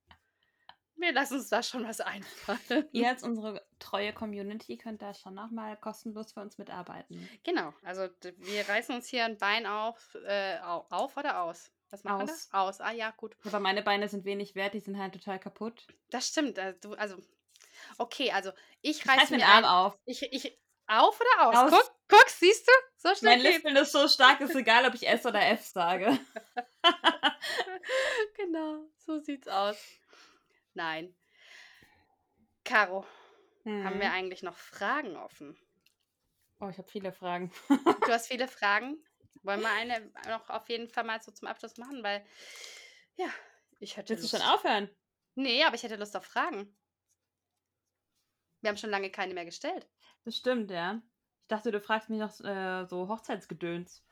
Wir lassen uns da schon was einfallen.
Ihr als unsere treue Community könnt da schon nochmal kostenlos für uns mitarbeiten.
Genau, also wir reißen uns hier ein Bein auf, äh, au- auf oder aus? Was machen wir
Aus.
da? Aus. Ah ja, gut.
Aber meine Beine sind wenig wert, die sind halt total kaputt.
Das stimmt. Also, du, also okay, also ich
Ich reiß
reiße
mir
mir
den Arm
ein.
auf.
Ich, ich, auf oder aus?
Aus.
Guck, guck, siehst du? So schnell
Mein. Lispeln ist so stark, ist egal, ob ich S oder F sage.
Genau, so sieht's aus. Nein. Caro, haben wir
Hm.
eigentlich noch Fragen offen?
Oh, ich habe viele Fragen.
Du hast viele Fragen. Wollen wir eine noch auf jeden Fall mal so zum Abschluss machen, weil ja, ich hätte
Willst du
Lust.
schon aufhören?
Nee, aber ich hätte Lust auf Fragen. Wir haben schon lange keine mehr gestellt.
Das stimmt, ja. Ich dachte, du fragst mich noch äh, so Hochzeitsgedöns.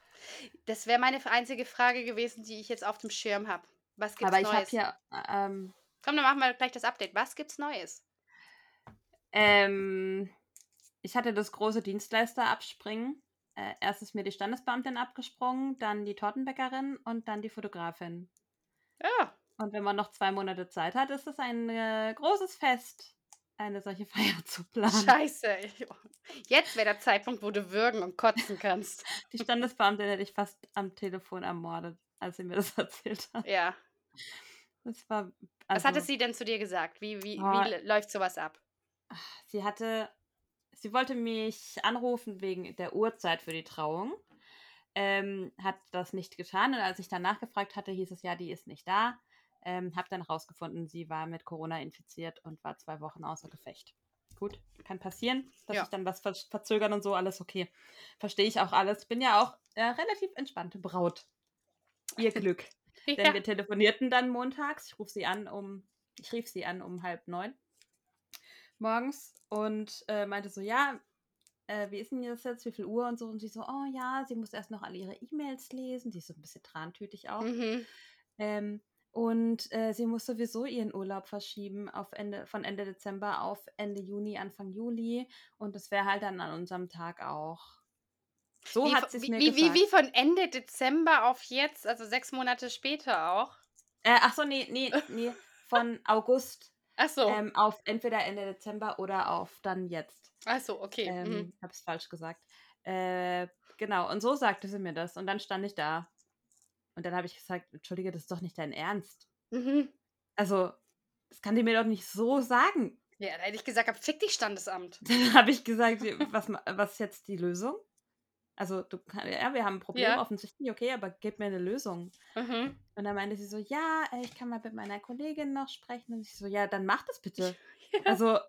Das wäre meine einzige Frage gewesen, die ich jetzt auf dem Schirm habe. Was gibt's
Aber ich habe
Neues?
hier ähm,
Komm, dann machen wir gleich das Update. Was gibt's Neues?
Ähm, ich hatte das große Dienstleister abspringen. Äh, erst ist mir die Standesbeamtin abgesprungen, dann die Tortenbäckerin und dann die Fotografin.
Ja,
Und wenn man noch zwei Monate Zeit hat, ist es ein äh, großes Fest, eine solche Feier zu planen.
scheiße. Jetzt wäre der Zeitpunkt, wo du würgen und kotzen kannst.
Die Standesbeamtin hätte ich fast am Telefon ermordet, als sie mir das erzählt hat.
Ja.
Das war.
Was
Also,
hatte sie denn zu dir gesagt? Wie, wie,
Ah.
wie läuft sowas ab?
Sie hatte. Sie wollte mich anrufen wegen der Uhrzeit für die Trauung. Ähm, hat das nicht getan und als ich dann nachgefragt hatte, hieß es ja, die ist nicht da. Ähm, hab dann rausgefunden, sie war mit Corona infiziert und war zwei Wochen außer Gefecht. Gut, kann passieren, dass
Ja.
sich dann was ver verzögern und so, alles okay. Verstehe ich auch alles. Bin ja auch äh, relativ entspannte Braut. Ihr Glück. Denn
Ja.
wir telefonierten dann montags. Ich rufe sie an um, ich rief sie an um halb neun morgens und äh, meinte so, ja, äh, wie ist denn das jetzt, wie viel Uhr und so. Und sie so, oh ja, sie muss erst noch alle ihre E-Mails lesen. Die ist so ein bisschen trantütig auch.
Mhm.
Ähm, und äh, sie muss sowieso ihren Urlaub verschieben auf Ende, von Ende Dezember auf Ende Juni, Anfang Juli. Und das wäre halt dann an unserem Tag auch. So
Wie,
hat es
wie,
mir
wie, wie, wie von Ende Dezember auf jetzt, also sechs Monate später auch?
Äh, ach so, nee, nee, nee. Von August
Ach so.
ähm, auf entweder Ende Dezember oder auf dann jetzt.
Ach so, okay.
Ähm,
mhm.
Es falsch gesagt. Äh, genau, und so sagte sie mir das. Und dann stand ich da. Und dann habe ich gesagt, Entschuldige, das ist doch nicht dein Ernst.
Mhm.
Also, das kann die mir doch nicht so sagen.
Ja, da hätte ich gesagt, fick dich Standesamt.
Dann habe ich gesagt, was, was ist jetzt die Lösung? Also, du, ja, wir haben ein Problem
Ja.
offensichtlich, okay, aber gib mir eine Lösung.
Mhm.
Und dann meinte sie so, ja, äh, ich kann mal mit meiner Kollegin noch sprechen. Und ich so, ja, dann mach das bitte.
Ja.
Also,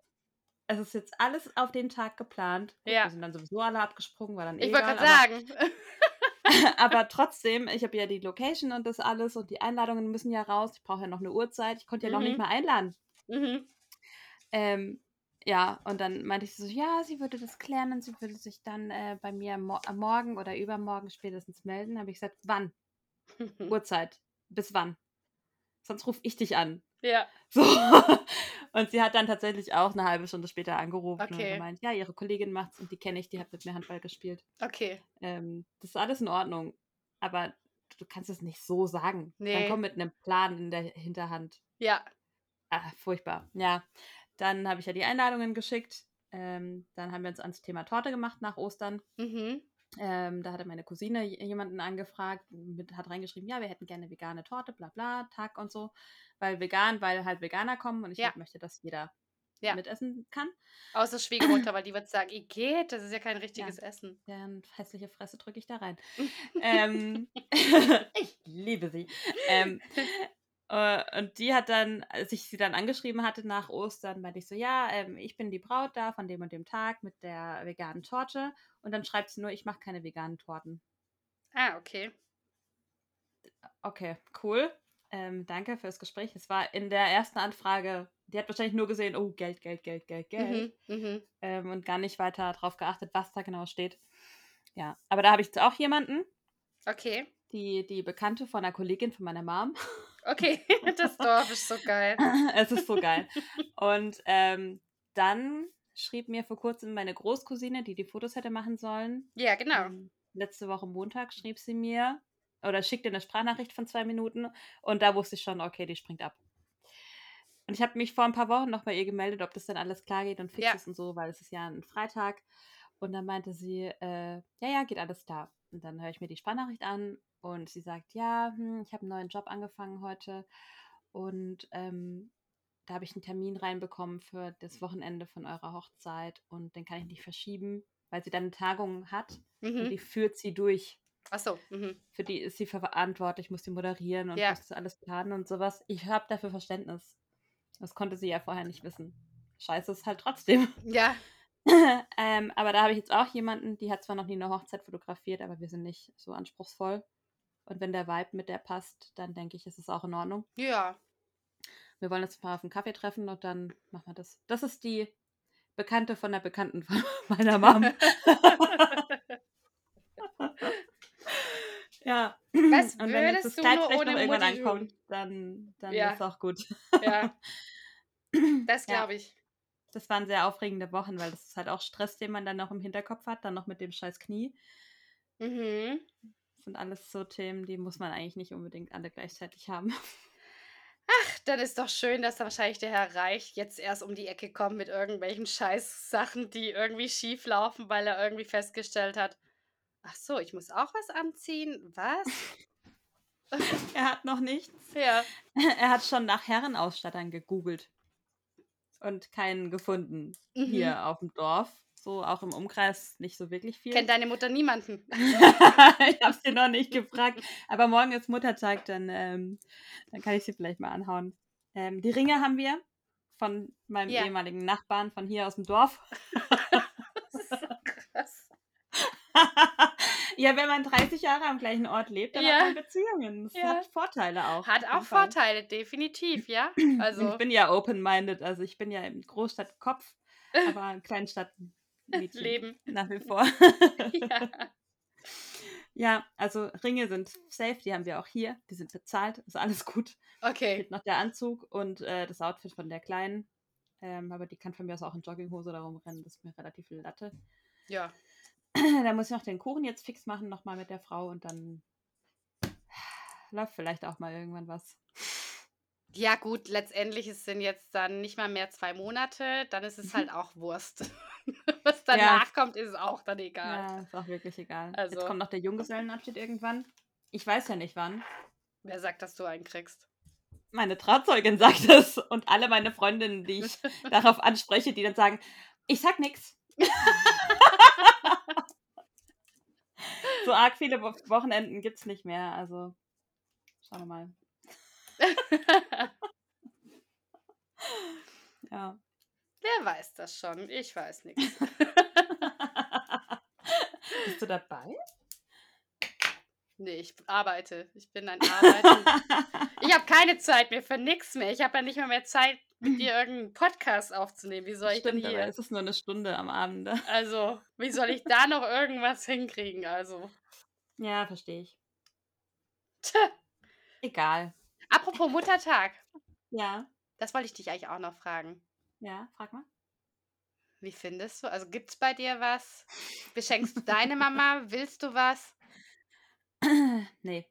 es ist jetzt alles auf den Tag geplant. Gut,
Ja.
Wir sind dann sowieso alle abgesprungen, war dann eh
Ich wollte
egal,
gerade sagen.
aber, trotzdem, ich habe ja die Location und das alles und die Einladungen müssen ja raus. Ich brauche ja noch eine Uhrzeit. Ich konnte ja noch nicht
Mhm.
mal einladen.
mhm.
Ähm, ja, und dann meinte ich so, ja, sie würde das klären und sie würde sich dann äh, bei mir mo am morgen oder übermorgen spätestens melden. Habe ich gesagt, wann? Uhrzeit. Bis wann? Sonst rufe ich dich an.
ja.
So. Und sie hat dann tatsächlich auch eine halbe Stunde später angerufen
Okay.
und gemeint, ja, ihre Kollegin macht's und die kenne ich, die hat mit mir Handball gespielt.
Okay.
Ähm, das ist alles in Ordnung. Aber du kannst es nicht so sagen.
Nee.
Dann komm mit einem Plan in der Hinterhand.
Ja.
Ah, furchtbar. Ja. Dann habe ich ja die Einladungen geschickt. Ähm, dann haben wir uns ans Thema Torte gemacht nach Ostern.
Mhm.
Ähm, da hatte meine Cousine jemanden angefragt, mit, hat reingeschrieben, ja, wir hätten gerne vegane Torte, bla bla, Tag und so. Weil vegan, weil halt Veganer kommen und ich
Ja.
halt möchte, dass jeder
Ja.
mitessen kann.
Außer Schwiegermutter, weil die wird sagen, ihr geht, das ist ja kein richtiges Essen.
Deren hässliche Fresse drücke ich da rein. ähm, ich liebe sie. Ähm, äh, und die hat dann, als ich sie dann angeschrieben hatte nach Ostern, meinte ich so, ja, ähm, ich bin die Braut da von dem und dem Tag mit der veganen Torte. Und dann schreibt sie nur, ich mache keine veganen Torten.
Ah, okay.
Okay, cool. Ähm, danke fürs Gespräch. Es war in der ersten Anfrage die hat wahrscheinlich nur gesehen, oh, Geld, Geld, Geld, Geld, Geld.
Mhm, mhm.
Ähm, und gar nicht weiter darauf geachtet, was da genau steht. Ja, aber da habe ich jetzt auch jemanden,
Okay.
die, die Bekannte von einer Kollegin von meiner Mom.
Okay, das Dorf ist so geil.
es ist so geil. Und ähm, dann schrieb mir vor kurzem meine Großcousine, die die Fotos hätte machen sollen.
Ja, genau.
Ähm, letzte Woche Montag schrieb sie mir oder schickte eine Sprachnachricht von zwei Minuten und da wusste ich schon, okay, die springt ab. Und ich habe mich vor ein paar Wochen noch bei ihr gemeldet, ob das dann alles klar geht und fix
Ja.
ist und so, weil es ist ja ein Freitag. Und dann meinte sie, äh, ja, ja, geht alles klar. Und dann höre ich mir die Sprachnachricht an und sie sagt, ja, hm, ich habe einen neuen Job angefangen heute und ähm, da habe ich einen Termin reinbekommen für das Wochenende von eurer Hochzeit und den kann ich nicht verschieben, weil sie dann eine Tagung hat und
Mhm.
die führt sie durch.
Achso. Mhm.
Für die ist sie verantwortlich, muss die moderieren und
Ja.
muss alles planen und sowas. Ich habe dafür Verständnis. Das konnte sie ja vorher nicht wissen. Scheiße ist halt trotzdem.
Ja,
ähm, aber da habe ich jetzt auch jemanden, die hat zwar noch nie eine Hochzeit fotografiert, aber wir sind nicht so anspruchsvoll. Und wenn der Vibe mit der passt, dann denke ich, ist es auch in Ordnung.
ja.
Wir wollen uns mal auf einen Kaffee treffen und dann machen wir das. Das ist die Bekannte von der Bekannten von meiner Mom. ja.
Was
und wenn jetzt das
du
Kleid vielleicht noch irgendwann
Mutti
ankommt, dann, dann
Ja.
ist es auch gut.
Ja, das
Ja.
glaube ich.
Das waren sehr aufregende Wochen, weil das ist halt auch Stress, den man dann noch im Hinterkopf hat, dann noch mit dem scheiß Knie.
Mhm.
Sind alles so Themen, die muss man eigentlich nicht unbedingt alle gleichzeitig haben.
Ach, dann ist doch schön, dass da wahrscheinlich der Herr Reich jetzt erst um die Ecke kommt mit irgendwelchen Scheiß-Sachen, die irgendwie schief laufen, weil er irgendwie festgestellt hat, ach so, ich muss auch was anziehen. Was?
er hat noch nichts.
Ja.
Er hat schon nach Herrenausstattern gegoogelt und keinen gefunden
Mhm.
hier auf dem Dorf. So auch im Umkreis nicht so wirklich viel.
Kennt deine Mutter niemanden?
ich habe sie noch nicht gefragt. Aber morgen ist Muttertag, dann, ähm, dann kann ich sie vielleicht mal anhauen. Ähm, die Ringe haben wir von meinem
Ja.
ehemaligen Nachbarn von hier aus dem Dorf.
Das ist so krass.
ja, wenn man 30 Jahre am gleichen Ort lebt, dann
Ja.
hat man Beziehungen. Das
Ja.
hat Vorteile auch.
Hat auch. Vorteile, definitiv, ja.
Ich
Also,
bin ja open-minded, also ich bin ja im Großstadtkopf, aber ein Kleinstadtmädchen
Leben.
nach wie vor.
Ja.
ja, also Ringe sind safe, die haben wir auch hier, die sind bezahlt, ist alles gut.
Okay.
Fehlt noch der Anzug und äh, das Outfit von der Kleinen. Ähm, aber die kann von mir aus auch in Jogginghose da rumrennen, das ist mir relativ viel Latte.
Ja.
da muss ich noch den Kuchen jetzt fix machen, nochmal mit der Frau und dann läuft vielleicht auch mal irgendwann was.
Ja, gut, letztendlich es sind jetzt dann nicht mal mehr zwei Monate, dann ist es halt auch Wurst. Was danach kommt, ist auch dann egal.
Ja, ist auch wirklich egal.
Also-
Jetzt kommt noch der Junggesellenabschied irgendwann. Ich weiß ja nicht wann.
Wer sagt, dass du einen kriegst?
Meine Trauzeugin sagt es und alle meine Freundinnen, die ich darauf anspreche, die dann sagen, ich sag nix. So arg viele Wo Wochenenden gibt's nicht mehr, also schauen wir mal. Ja.
Wer weiß das schon? Ich weiß nichts.
Bist du dabei?
Nee, ich arbeite. Ich bin ein Arbeiter. Ich habe keine Zeit mehr für nichts mehr. Ich habe ja nicht mal mehr Zeit, mit dir irgendeinen Podcast aufzunehmen. Wie soll ich
Stimmt,
denn
aber
hier?
es ist nur eine Stunde am Abend.
Also, wie soll ich da noch irgendwas hinkriegen? Also,
Ja, verstehe ich.
tja.
Egal.
Apropos Muttertag.
Ja.
Das wollte ich dich eigentlich auch noch fragen.
Ja, frag mal.
Wie findest du? Also, gibt es bei dir was? Beschenkst du deine Mama? Willst du was?
nee.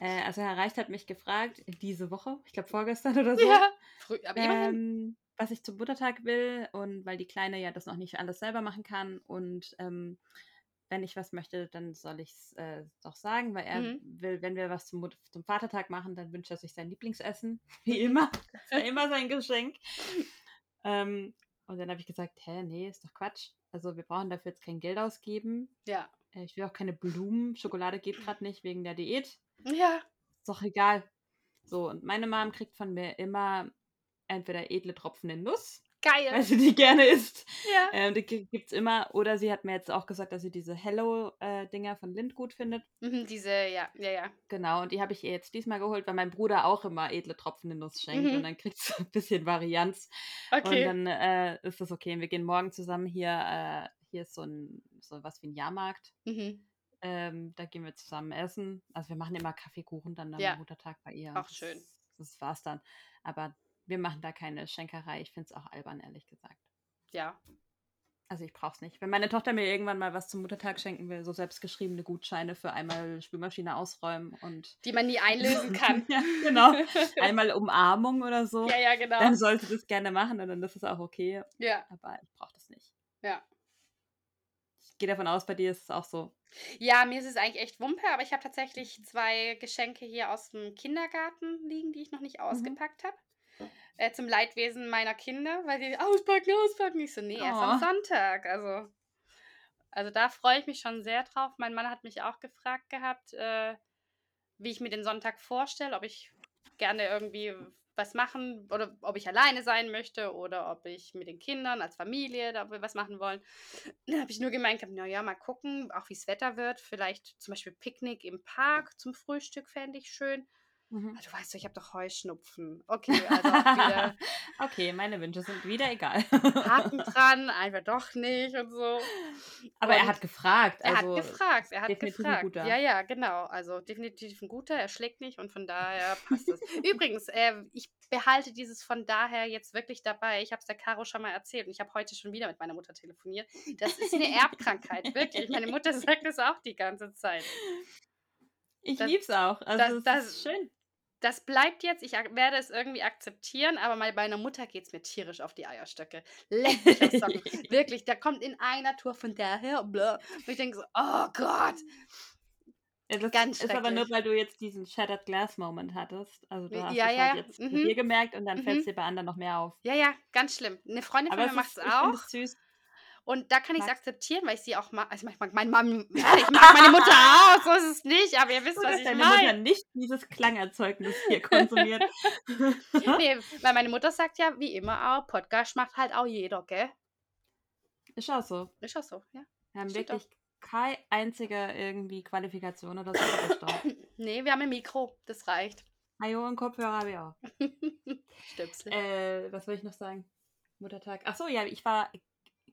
Äh, also Herr Reicht hat mich gefragt, diese Woche, ich glaube vorgestern oder so,
Ja. Früh, aber
ähm, was ich zum Muttertag will und weil die Kleine ja das noch nicht alles selber machen kann und ähm, wenn ich was möchte, dann soll ich es äh, doch sagen, weil er
Mhm.
will, wenn wir was zum, zum Vatertag machen, dann wünscht er sich sein Lieblingsessen, wie immer. Ja immer sein Geschenk. Ähm, und dann habe ich gesagt, hä, nee, ist doch Quatsch. Also wir brauchen dafür jetzt kein Geld ausgeben.
Ja.
Äh, Ich will auch keine Blumen. Schokolade geht gerade nicht wegen der Diät.
Ja.
Ist doch egal. So, und meine Mom kriegt von mir immer entweder edle Tropfen in Nuss
Geil.
weil sie die gerne isst.
Ja.
Ähm, die gi- gibt's immer. Oder sie hat mir jetzt auch gesagt, dass sie diese Hello-Dinger von Lind gut findet.
Mhm, diese, ja, ja, ja.
Genau, und die habe ich ihr jetzt diesmal geholt, weil mein Bruder auch immer edle Tropfende Nuss schenkt.
Mhm.
Und dann kriegt sie ein bisschen Varianz.
Okay.
Und dann äh, ist das okay. Und wir gehen morgen zusammen hier. Äh, hier ist so ein so was wie ein Jahrmarkt.
mhm.
Ähm, da gehen wir zusammen essen. Also wir machen immer Kaffeekuchen dann am
Ja.
Muttertag bei ihr.
Auch
Das-
schön.
Das war's dann. Aber wir machen da keine Schenkerei. Ich finde es auch albern, ehrlich gesagt.
Ja.
Also ich brauch's nicht. Wenn meine Tochter mir irgendwann mal was zum Muttertag schenken will, so selbstgeschriebene Gutscheine für einmal Spülmaschine ausräumen und
Die man nie einlösen kann.
ja, genau. Einmal Umarmung oder so.
ja, ja, genau.
Dann sollte das gerne machen und dann ist es auch okay.
Ja,
Aber ich brauche das nicht.
ja.
Gehe davon aus, bei dir ist es auch so.
Ja, mir ist es eigentlich echt Wumpe, aber ich habe tatsächlich zwei Geschenke hier aus dem Kindergarten liegen, die ich noch
Mhm.
nicht ausgepackt habe. Äh, zum Leidwesen meiner Kinder, weil die auspacken, auspacken. Ich so, nee, erst am
Oh.
Sonntag. Also, also da freue ich mich schon sehr drauf. Mein Mann hat mich auch gefragt gehabt, äh, wie ich mir den Sonntag vorstelle, ob ich gerne irgendwie was machen oder ob ich alleine sein möchte oder ob ich mit den Kindern als Familie da was machen wollen. Dann habe ich nur gemeint, na ja, mal gucken, auch wie das Wetter wird. Vielleicht zum Beispiel Picknick im Park zum Frühstück fände ich schön.
Mhm.
Ah, Du weißt doch, ich habe doch Heuschnupfen. Okay, also wieder
okay, meine Wünsche sind wieder egal.
Haken dran, einfach doch nicht und so.
Aber er
Und
hat gefragt.
Er
Also
hat gefragt, er hat
definitiv ein
gefragt.
guter.
Ja, ja, genau. Also definitiv ein guter, er schlägt nicht und von daher passt es. Übrigens, äh, ich behalte dieses von daher jetzt wirklich dabei. Ich habe es der Caro schon mal erzählt und ich habe heute schon wieder mit meiner Mutter telefoniert. Das ist eine Erbkrankheit, wirklich. Meine Mutter sagt das auch die ganze Zeit.
Ich
Das-
lieb's auch. Also
das- das-
ist schön.
Das bleibt jetzt, ich werde es irgendwie akzeptieren, aber bei meiner Mutter geht es mir tierisch auf die Eierstöcke. Leck mich am Socken. Wirklich, da kommt in einer Tour von daher, blah. Und ich denke so, oh Gott.
Ja, Das
Ganz
ist aber nur, weil du jetzt diesen Shattered Glass Moment hattest. Also du hast
ja,
es
ja,
halt jetzt bei
mhm.
dir gemerkt und dann fällt
Mhm.
es dir bei anderen noch mehr auf.
Ja, ja, ganz schlimm. Eine Freundin von
Aber
mir macht es auch.
süß.
Und da kann ich es akzeptieren, weil ich sie auch mag. Also ich mag meine ich mag meine Mutter auch, so ist es nicht, aber ihr wisst,
Gut,
was
dass
ich
deine Mutter
meine.
nicht dieses Klangerzeugnis hier konsumiert.
Nee, weil meine Mutter sagt ja, wie immer auch, Podcast macht halt auch jeder, gell?
ist auch so.
Ist auch so, ja.
Wir haben
Stimmt
wirklich keine einzige irgendwie Qualifikation oder so.
Nee, wir haben ein Mikro, das reicht.
Ajo und Kopfhörer habe ich auch.
Stöpsel.
Äh, was soll ich noch sagen? Muttertag. Ach so, ja, ich war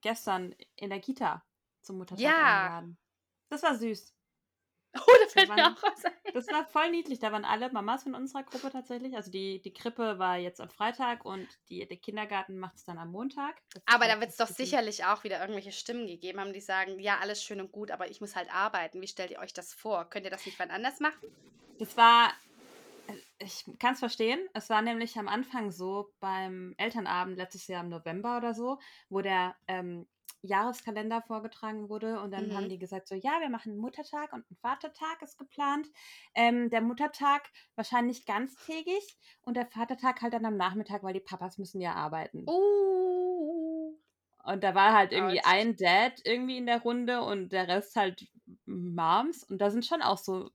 gestern in der Kita zum Muttertag
Ja.
eingeladen. Das war süß.
Oh, da fällt mir
waren-
auch was ein.
Das war voll niedlich. Da waren alle Mamas von unserer Gruppe tatsächlich. Also die, die Krippe war jetzt am Freitag und die, der Kindergarten macht es dann am Montag. Das
Aber
halt
da wird es
das
doch sicherlich auch wieder irgendwelche Stimmen gegeben haben, die sagen, ja, alles schön und gut, aber ich muss halt arbeiten. Wie stellt ihr euch das vor? Könnt ihr das nicht wann anders machen?
Das war, ich kann es verstehen. Es war nämlich am Anfang so beim Elternabend letztes Jahr im November oder so, wo der ähm, Jahreskalender vorgetragen wurde und dann
Mhm.
haben die gesagt so, ja, wir machen einen Muttertag und einen Vatertag ist geplant. Ähm, der Muttertag wahrscheinlich ganztägig und der Vatertag halt dann am Nachmittag, weil die Papas müssen ja arbeiten.
Uh.
Und da war halt irgendwie
Autsch.
ein Dad irgendwie in der Runde und der Rest halt Moms. Und da sind schon auch so,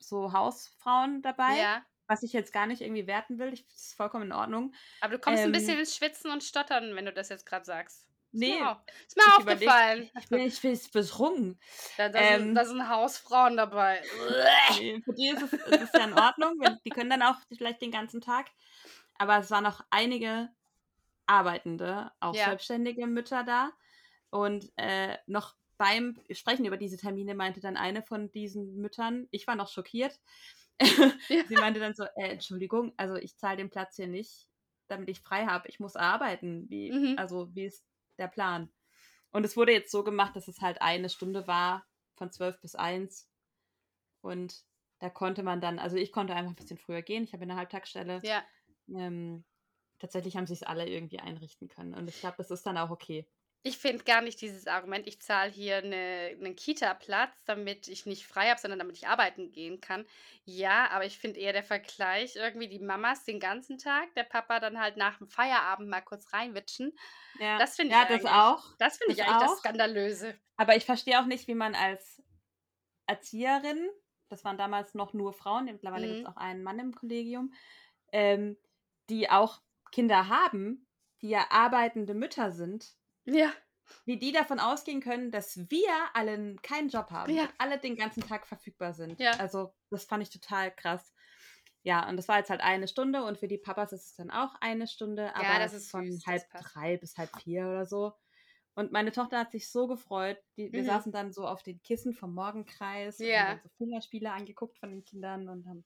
so Hausfrauen dabei,
Ja,
was ich jetzt gar nicht irgendwie werten will. Ich, das ist vollkommen in Ordnung.
aber du kommst ein
Ähm,
bisschen ins Schwitzen und Stottern, wenn du das jetzt gerade sagst. Ist
Nee,
mir, ist mir
ich überleg-
aufgefallen.
ich bin, ich bin betrunken.
Da, da,
ähm,
sind, da sind Hausfrauen dabei.
Für die ist es, ja in Ordnung. Die können dann auch vielleicht den ganzen Tag. Aber es waren noch einige Arbeitende, auch
Ja.
selbstständige Mütter da. Und äh, noch beim Sprechen über diese Termine meinte dann eine von diesen Müttern, ich war noch schockiert. Sie meinte dann so, äh, Entschuldigung, also ich zahle den Platz hier nicht, damit ich frei habe. Ich muss arbeiten. Wie,
Mhm.
Also wie ist der Plan? Und es wurde jetzt so gemacht, dass es halt eine Stunde war, von 12 bis 1. Und da konnte man dann, also ich konnte einfach ein bisschen früher gehen. Ich habe eine Halbtagsstelle.
Ja,
Ähm, tatsächlich haben sich alle irgendwie einrichten können. Und ich glaube, das ist dann auch okay.
Ich finde gar nicht dieses Argument, ich zahle hier eine, einen Kita-Platz, damit ich nicht frei habe, sondern damit ich arbeiten gehen kann. Ja, aber ich finde eher der Vergleich, irgendwie die Mamas den ganzen Tag, der Papa dann halt nach dem Feierabend mal kurz reinwitschen.
Ja,
Das finde
ja,
ich
das
eigentlich-
auch.
Das finde ich
Das
eigentlich das
auch.
Skandalöse.
Aber ich verstehe auch nicht, wie man als Erzieherin, das waren damals noch nur Frauen, mittlerweile
Mhm.
gibt es auch einen Mann im Kollegium, ähm, die auch Kinder haben, die ja arbeitende Mütter sind,
Ja.
wie die davon ausgehen können, dass wir alle keinen Job haben
Ja.
und alle den ganzen Tag verfügbar sind.
Ja.
Also das fand ich total krass. Ja, und das war jetzt halt eine Stunde und für die Papas ist es dann auch eine Stunde, aber
das ist
von
süß,
halb drei bis halb vier oder so. Und meine Tochter hat sich so gefreut. Die, wir
Mhm.
saßen dann so auf den Kissen vom Morgenkreis und
Ja.
haben dann so Fingerspiele angeguckt von den Kindern und haben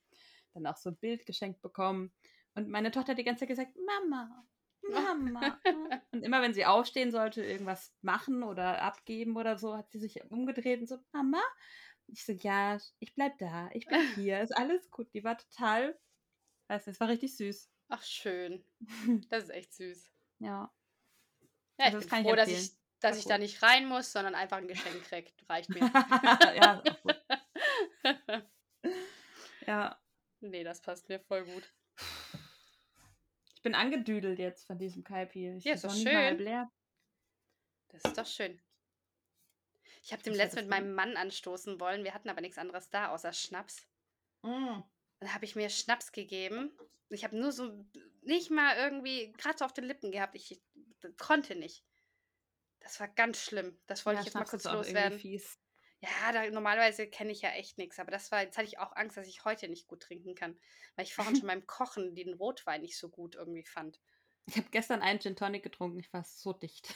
dann auch so ein Bild geschenkt bekommen. Und meine Tochter hat die ganze Zeit gesagt, Mama, Mama. und immer wenn sie aufstehen sollte, irgendwas machen oder abgeben oder so, hat sie sich umgedreht und so, Mama. Ich so, ja, ich bleib da, ich bleib hier, ist alles gut. Die war total, weiß nicht, es war richtig süß.
Ach, schön. Das ist echt süß.
Ja.
Ja,
Also
ich bin
ich
froh, dass ich, dass ich da nicht rein muss, sondern einfach ein Geschenk krieg. Reicht mir.
ja, ja.
nee, das passt mir voll gut.
Ich bin angedüdelt jetzt von diesem Kaipi. Ich
Ja, ist doch
mal
schön.
leer.
Das ist doch schön. Ich habe dem letzten mit meinem Mann anstoßen wollen. Wir hatten aber nichts anderes da, außer Schnaps.
Mm.
Dann habe ich mir Schnaps gegeben. Ich habe nur so nicht mal irgendwie gerade auf den Lippen gehabt. Ich konnte nicht. Das war ganz schlimm. Das wollte
Ja,
ich jetzt mal
Schnaps
kurz
auch irgendwie
loswerden.
fies.
Ja, da, normalerweise kenne ich ja echt nichts, aber das war, jetzt hatte ich auch Angst, dass ich heute nicht gut trinken kann, weil ich vorhin schon beim Kochen den Rotwein nicht so gut irgendwie fand.
Ich habe gestern einen Gin Tonic getrunken. Ich war so dicht.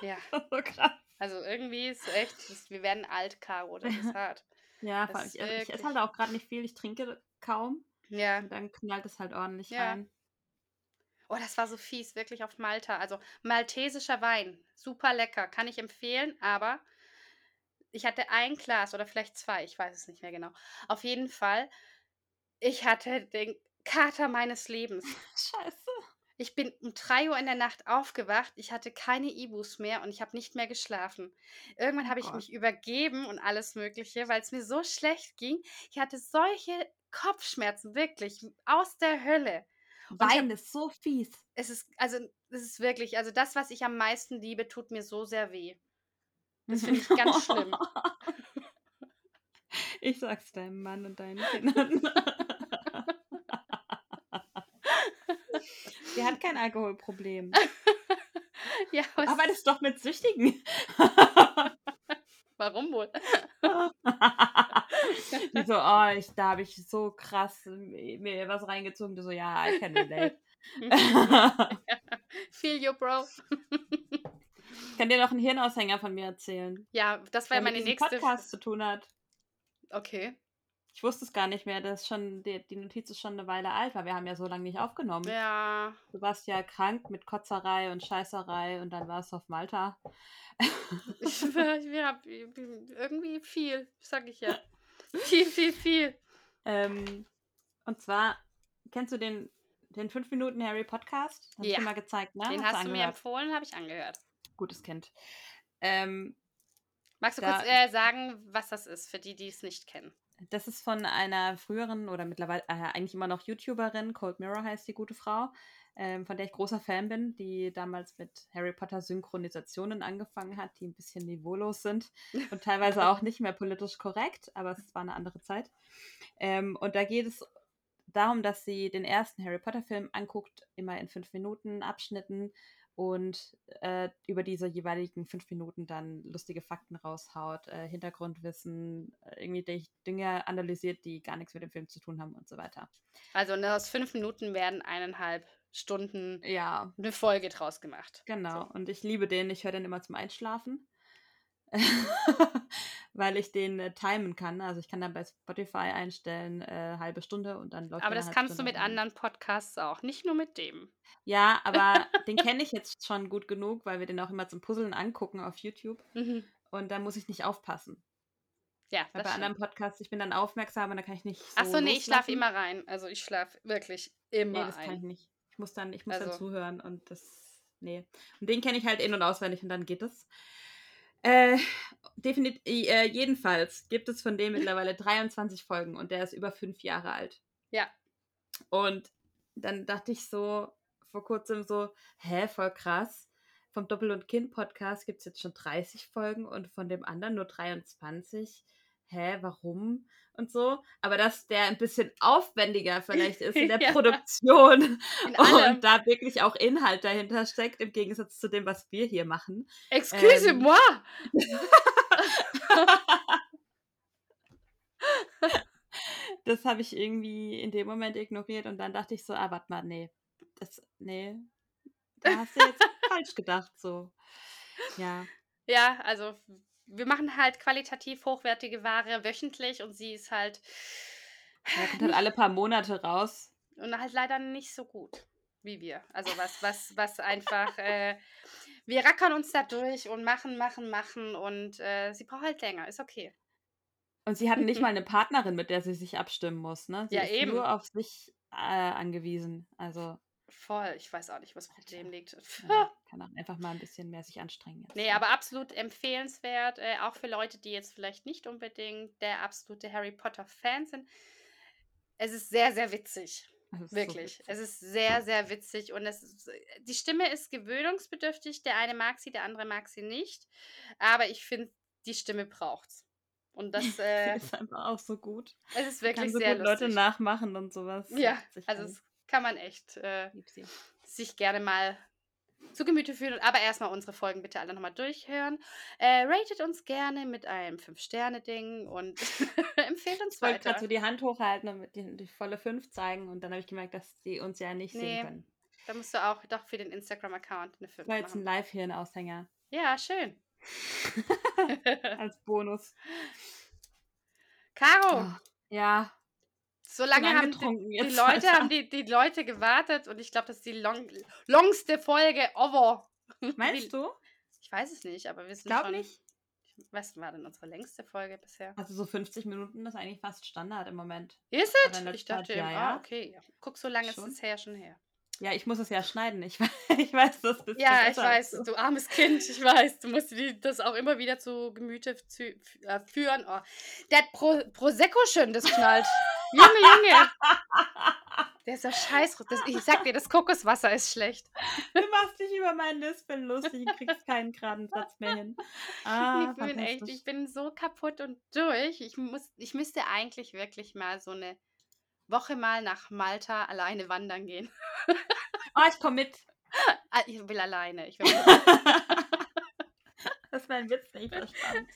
Ja,
so krass.
also irgendwie ist echt, das, wir werden alt, Caro, das ist hart.
Ja,
Das ist
ich, esse- ich esse halt auch gerade nicht viel. Ich trinke kaum.
Ja,
Und dann knallt es halt ordentlich
Ja.
rein.
oh, das war so fies, wirklich auf Malta. Also maltesischer Wein, super lecker, kann ich empfehlen, aber ich hatte ein Glas oder vielleicht zwei, ich weiß es nicht mehr genau. Auf jeden Fall, ich hatte den Kater meines Lebens.
Scheiße.
Ich bin um 3 Uhr in der Nacht aufgewacht. Ich hatte keine Ibus mehr und ich habe nicht mehr geschlafen. Irgendwann
Oh
habe ich mich übergeben und alles Mögliche, weil es mir so schlecht ging. Ich hatte solche Kopfschmerzen, wirklich aus der Hölle.
Wein ist so fies.
Es ist, also, es ist wirklich, also das, was ich am meisten liebe, tut mir so sehr weh. Das finde ich ganz schlimm.
Ich sag's deinem Mann und deinen Kindern. Sie hat kein Alkoholproblem.
Ja, aber es-
Arbeitest doch mit Süchtigen.
warum wohl?
Die so, oh, ich, da habe ich so krass mir was reingezogen. Du so, ja, I can relate.
Feel you, Bro.
Ich kann dir noch einen Hirnaushänger von mir erzählen.
Ja, das war
der
meine
mit
nächste.
Podcast zu tun hat.
Okay.
Ich wusste es gar nicht mehr. Das ist schon, die, die Notiz ist schon eine Weile alt, weil wir haben ja so lange nicht aufgenommen.
Ja,
Du warst ja krank mit Kotzerei und Scheißerei und dann warst du auf Malta.
Ich, wir haben irgendwie viel, sag ich ja. Viel, viel, viel.
Ähm, und zwar, kennst du den, den 5 Minuten Harry Podcast? Ich
Ja.
dir mal gezeigt, ne?
Den
Hast
hast du mir
angehört?
empfohlen, habe ich angehört.
Gutes Kind. Ähm,
Magst du
Da-
kurz äh, sagen, was das ist, für die, die es nicht kennen?
das ist von einer früheren oder mittlerweile äh, eigentlich immer noch YouTuberin, Cold Mirror heißt die gute Frau, ähm, von der ich großer Fan bin, die damals mit Harry Potter Synchronisationen angefangen hat, die ein bisschen niveaulos sind und teilweise auch nicht mehr politisch korrekt, aber es war eine andere Zeit. Ähm, und da geht es darum, dass sie den ersten Harry Potter Film anguckt, immer in fünf Minuten Abschnitten und äh, über diese jeweiligen fünf Minuten dann lustige Fakten raushaut, äh, Hintergrundwissen, äh, irgendwie Dinge analysiert, die gar nichts mit dem Film zu tun haben und so weiter.
Also ne, aus fünf Minuten werden eineinhalb Stunden
Ja,
eine Folge draus gemacht.
genau.
So.
Und ich liebe den. Ich höre den immer zum Einschlafen. Weil ich den äh, timen kann. Also ich kann dann bei Spotify einstellen, äh, halbe Stunde und dann läuft
Aber das kannst du
Stunde
mit
und dann-
anderen Podcasts auch, nicht nur mit dem.
Ja, aber den kenne ich jetzt schon gut genug, weil wir den auch immer zum Puzzeln angucken auf YouTube.
Mhm.
Und da muss ich nicht aufpassen.
Ja, das
bei anderen Podcasts, ich bin dann aufmerksam und da kann ich nicht so
Ach so, nee, ich schlafe immer rein. Also ich schlafe wirklich immer
Nee, das kann ich
ein.
nicht. Ich muss dann, ich muss dann
Also-
zuhören und das. Nee. Und den kenne ich halt in- und auswendig und dann geht es. Äh, definitiv, äh, jedenfalls gibt es von dem mittlerweile 23 Folgen und der ist über fünf Jahre alt.
Ja.
Und dann dachte ich so vor kurzem so, hä, voll krass. Vom Doppel- und Kind-Podcast gibt es jetzt schon 30 Folgen und von dem anderen nur 23. hä, warum? Und so. Aber dass der ein bisschen aufwendiger vielleicht ist in der
Ja.
Produktion
In
und da wirklich auch Inhalt dahinter steckt, im Gegensatz zu dem, was wir hier machen.
Excusez-moi!
Das habe ich irgendwie in dem Moment ignoriert und dann dachte ich so, ah, warte mal, nee. Das, nee. Da hast du jetzt falsch gedacht, so. Ja.
Ja, also wir machen halt qualitativ hochwertige Ware wöchentlich und sie ist halt
Er kommt halt alle paar Monate raus.
und halt leider nicht so gut wie wir. Also was, was, was einfach, äh, wir rackern uns da durch und machen, machen, machen und äh, sie braucht halt länger, ist okay.
Und sie hatten nicht mal eine Partnerin, mit der sie sich abstimmen muss, ne? Sie
Ja,
ist
eben.
nur auf sich äh, angewiesen. Also,
Voll, ich weiß auch nicht, was das Problem liegt.
ja, kann auch einfach mal ein bisschen mehr sich anstrengen jetzt.
Nee, aber absolut empfehlenswert, äh, auch für Leute, die jetzt vielleicht nicht unbedingt der absolute Harry Potter-Fan sind. Es ist sehr, sehr witzig.
Das so
Wirklich.
witzig.
es ist sehr, sehr witzig und es ist, die Stimme ist gewöhnungsbedürftig. Der eine mag sie, der andere mag sie nicht. Aber ich finde, die Stimme braucht's. Und das äh,
ist einfach auch so gut.
es ist
Kann
wirklich
so
sehr
gut Leute
lustig.
nachmachen und sowas.
Ja, also es kann man echt äh, sich gerne mal zu Gemüte führen. Aber erstmal unsere Folgen bitte alle nochmal durchhören. Äh, ratet uns gerne mit einem 5-Sterne-Ding und empfehlt uns
Ich wollte
weiter.
gerade so die Hand hochhalten und die, die volle 5 zeigen und dann habe ich gemerkt, dass die uns ja nicht
Nee,
sehen können.
Da musst du auch doch für den Instagram-Account eine 5
Das war jetzt ein
machen.
Live-Hirn-Aushänger.
Ja, schön.
Als Bonus.
Caro,
Oh, ja,
so lange haben die, die. Leute, haben die, die Leute gewartet und ich glaube, das ist die long, longste Folge ever.
Meinst du?
Ich weiß es nicht, aber wir sind
Glaub
schon.
nicht.
Was war denn unsere längste Folge bisher?
Also so 50 Minuten ist eigentlich fast Standard im Moment.
Ist es? Ich dachte,
ja,
ja, ah, okay. Ja. Guck, so lange ist
Schon.
es her schon her.
Ja, ich muss es ja schneiden. Ich, weiß- ich weiß das bisschen
Ja, ich weiß,
du.
du armes Kind, ich weiß. Du musst dir das auch immer wieder zu Gemüte f- äh, führen. Oh. Der Pro Prosecco schön, das knallt. Junge, Junge. Der ist ja scheiß. Das, ich sag dir, das Kokoswasser ist schlecht.
Du machst dich über meinen Lispeln lustig. Ich kriegst keinen geraden Satz mehr hin. Ah,
ich bin echt, ich bin so kaputt und durch. Ich, muss, ich müsste eigentlich wirklich mal so eine Woche mal nach Malta alleine wandern gehen.
Oh, ich komme mit.
Ah, Ich will alleine. Ich will
Das ist mein Witz nicht verstanden.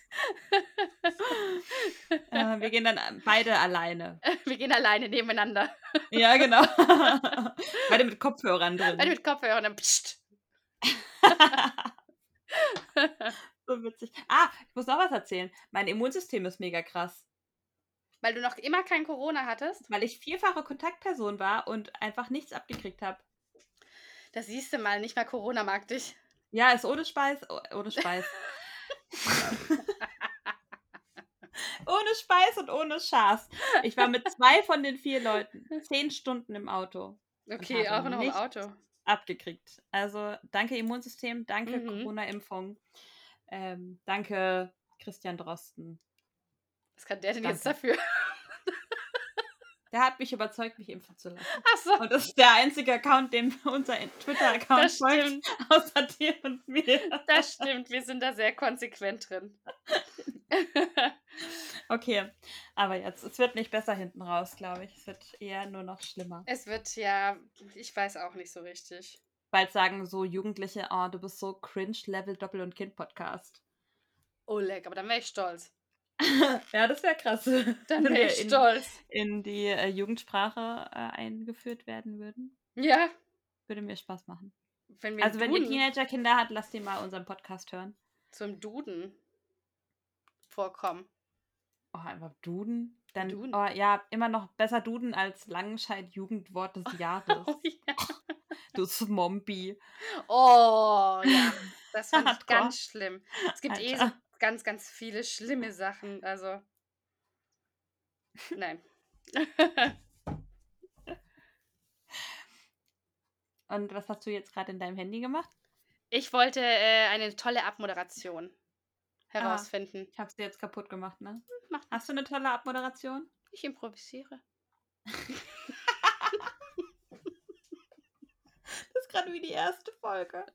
äh, wir gehen dann beide alleine.
wir gehen alleine nebeneinander.
Ja, genau. beide mit Kopfhörern drin.
Beide mit Kopfhörern. Dann pst.
so witzig. Ah, ich muss noch was erzählen. Mein Immunsystem ist mega krass.
Weil du noch immer kein Corona hattest.
Weil ich vierfache Kontaktperson war und einfach nichts abgekriegt habe.
Das siehst du mal, nicht mal Corona mag dich.
Ja, ist ohne Speis. oh, Ohne Speis. ohne Speis und ohne Schaß. Ich war mit zwei von den vier Leuten zehn Stunden im Auto.
Okay, auch noch im Auto.
Abgekriegt. Also danke Immunsystem, danke
Mhm.
Corona-Impfung. Ähm, danke Christian Drosten.
Was kann der denn jetzt
Danke.
dafür?
Der hat mich überzeugt, mich impfen zu lassen.
Achso,
Und das ist der einzige Account, dem unser Twitter-Account folgt, außer dir und mir.
Das stimmt. Wir sind da sehr konsequent drin.
Okay, aber jetzt, es wird nicht besser hinten raus, glaube ich. Es wird eher nur noch schlimmer.
es wird ja, ich weiß auch nicht so richtig.
Bald sagen so Jugendliche, oh, du bist so cringe, Level Doppel- und Kind-Podcast.
Oleg, aber dann wäre ich stolz.
ja, das wäre krass.
Dann wäre ich
in,
stolz.
in die äh, Jugendsprache äh, eingeführt werden würden.
Ja,
Würde mir Spaß machen.
wenn
Also wenn ihr Teenager-Kinder habt, lasst ihr mal unseren Podcast hören.
zum Duden vorkommen.
Oh, einfach Duden. Dann,
Duden.
Oh, ja, immer noch besser Duden als Langenscheid-Jugendwort des Jahres.
Oh, ja.
du Smombi.
oh ja, das fand ich ganz schlimm. Es gibt eh so
Alter.
Ganz, ganz viele schlimme Sachen. Also, nein.
Und was hast du jetzt gerade in deinem Handy gemacht?
Ich wollte äh, eine tolle Abmoderation herausfinden.
Ich habe sie jetzt kaputt gemacht, ne?
Macht
Hast du eine tolle Abmoderation?
Ich improvisiere.
Das ist gerade wie die erste Folge.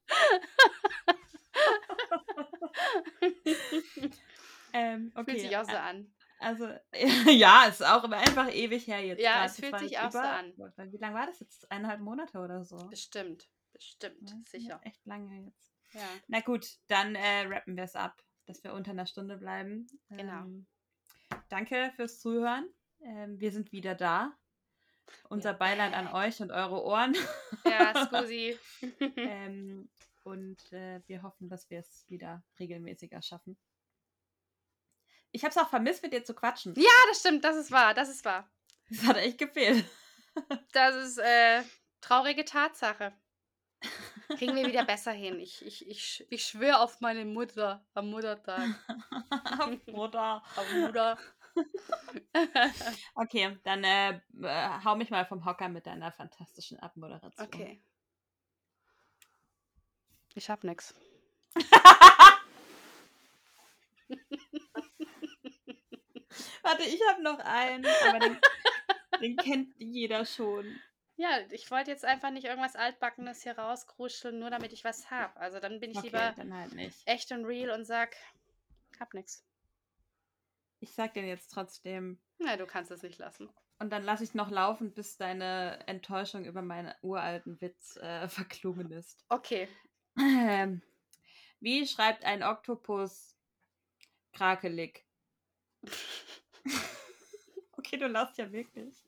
ähm, okay.
Fühlt sich auch so
äh,
an.
Also, ja, es ist auch immer einfach ewig her jetzt.
Ja, es fühlt sich auch so an.
Wie lange war das jetzt? Eineinhalb Monate oder so?
Bestimmt. Bestimmt.
Ja,
Sicher.
Echt lange jetzt.
Ja.
Na gut, dann äh, rappen wir es ab, dass wir unter einer Stunde bleiben.
Genau.
Ähm, danke fürs Zuhören. Ähm, wir sind wieder da. Unser
We're
Beileid an euch und eure Ohren.
Ja, Scusi.
ähm, und äh, wir hoffen, dass wir es wieder regelmäßiger schaffen. Ich habe es auch vermisst, mit dir zu quatschen.
ja, das stimmt. Das ist wahr. Das ist wahr.
Das hat echt gefehlt.
Das ist äh, traurige Tatsache. Kriegen wir wieder besser hin. Ich, ich, ich, ich schwöre auf meine Mutter am Muttertag.
Mutter.
Auf Mutter.
Okay, dann äh, äh, hau mich mal vom Hocker mit deiner fantastischen Abmoderation.
okay. Ich hab nix.
Warte, ich habe noch einen, aber den, den kennt jeder schon.
Ja, ich wollte jetzt einfach nicht irgendwas Altbackenes hier rauskruscheln, nur damit ich was hab. Also dann bin ich
Okay,
lieber
dann halt nicht.
echt und real und sag, hab nix.
Ich sag den jetzt trotzdem.
Na, du kannst es nicht lassen.
Und dann lasse ich noch laufen, bis deine Enttäuschung über meinen uralten Witz äh, verklungen ist.
Okay.
Ähm, wie schreibt ein Oktopus krakelig? okay, du lachst ja wirklich.